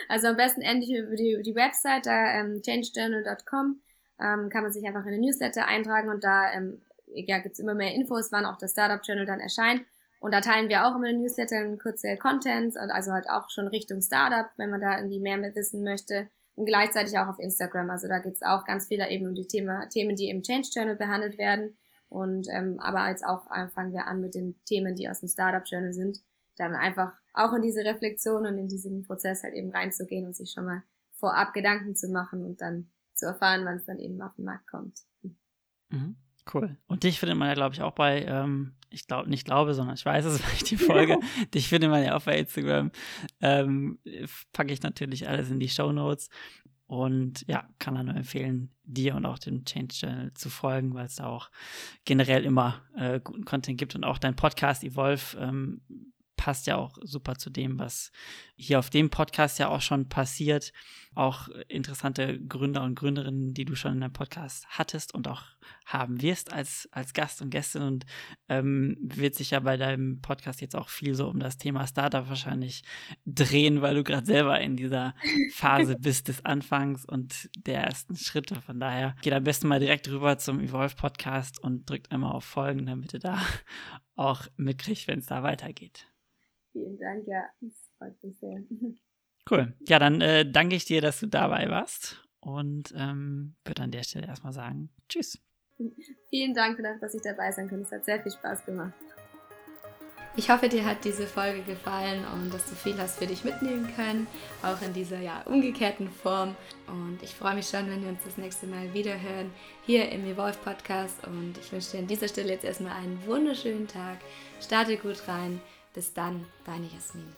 Also am besten endlich über die, über die Website, da ähm, changejournal.com, ähm, kann man sich einfach in den Newsletter eintragen und da ähm, ja, gibt es immer mehr Infos, wann auch das Startup Journal dann erscheint. Und da teilen wir auch immer in den Newsletter kurze Contents, also halt auch schon Richtung Startup, wenn man da irgendwie mehr wissen möchte und gleichzeitig auch auf Instagram. Also da geht's auch ganz viel eben um die Thema, Themen, die im Change Journal behandelt werden. Und ähm, aber jetzt auch fangen wir an mit den Themen, die aus dem Startup Journal sind, dann einfach auch in diese Reflexion und in diesen Prozess halt eben reinzugehen und sich schon mal vorab Gedanken zu machen und dann zu erfahren, wann es dann eben auf den Markt kommt. Mhm. Cool. Und dich findet man ja, glaube ich, auch bei, ähm, ich glaube, nicht glaube, sondern ich weiß es, weil ich die Folge, dich findet man ja auch bei Instagram. Ähm, packe ich natürlich alles in die Show Notes. Und ja, kann dann nur empfehlen, dir und auch dem Change Channel zu folgen, weil es da auch generell immer äh, guten Content gibt und auch dein Podcast Evolve ähm, passt ja auch super zu dem, was hier auf dem Podcast ja auch schon passiert. Auch interessante Gründer und Gründerinnen, die du schon in deinem Podcast hattest und auch haben wirst als, als Gast und Gästin. Und ähm, wird sich ja bei deinem Podcast jetzt auch viel so um das Thema Startup wahrscheinlich drehen, weil du gerade selber in dieser Phase bist des Anfangs und der ersten Schritte. Von daher geht am besten mal direkt rüber zum Evolve Podcast und drückt einmal auf Folgen, damit ihr da auch mitkriegt, wenn es da weitergeht. Vielen Dank, ja, das freut mich sehr. Cool. Ja, dann äh, danke ich dir, dass du dabei warst und ähm, würde an der Stelle erstmal sagen, tschüss. Vielen Dank, dass ich dabei sein konnte. Es hat sehr viel Spaß gemacht. Ich hoffe, dir hat diese Folge gefallen und dass du viel hast für dich mitnehmen können, auch in dieser ja, umgekehrten Form. Und ich freue mich schon, wenn wir uns das nächste Mal wieder hören hier im Evolve Podcast. Und ich wünsche dir an dieser Stelle jetzt erstmal einen wunderschönen Tag. Starte gut rein. Bis dann, deine Jasmin.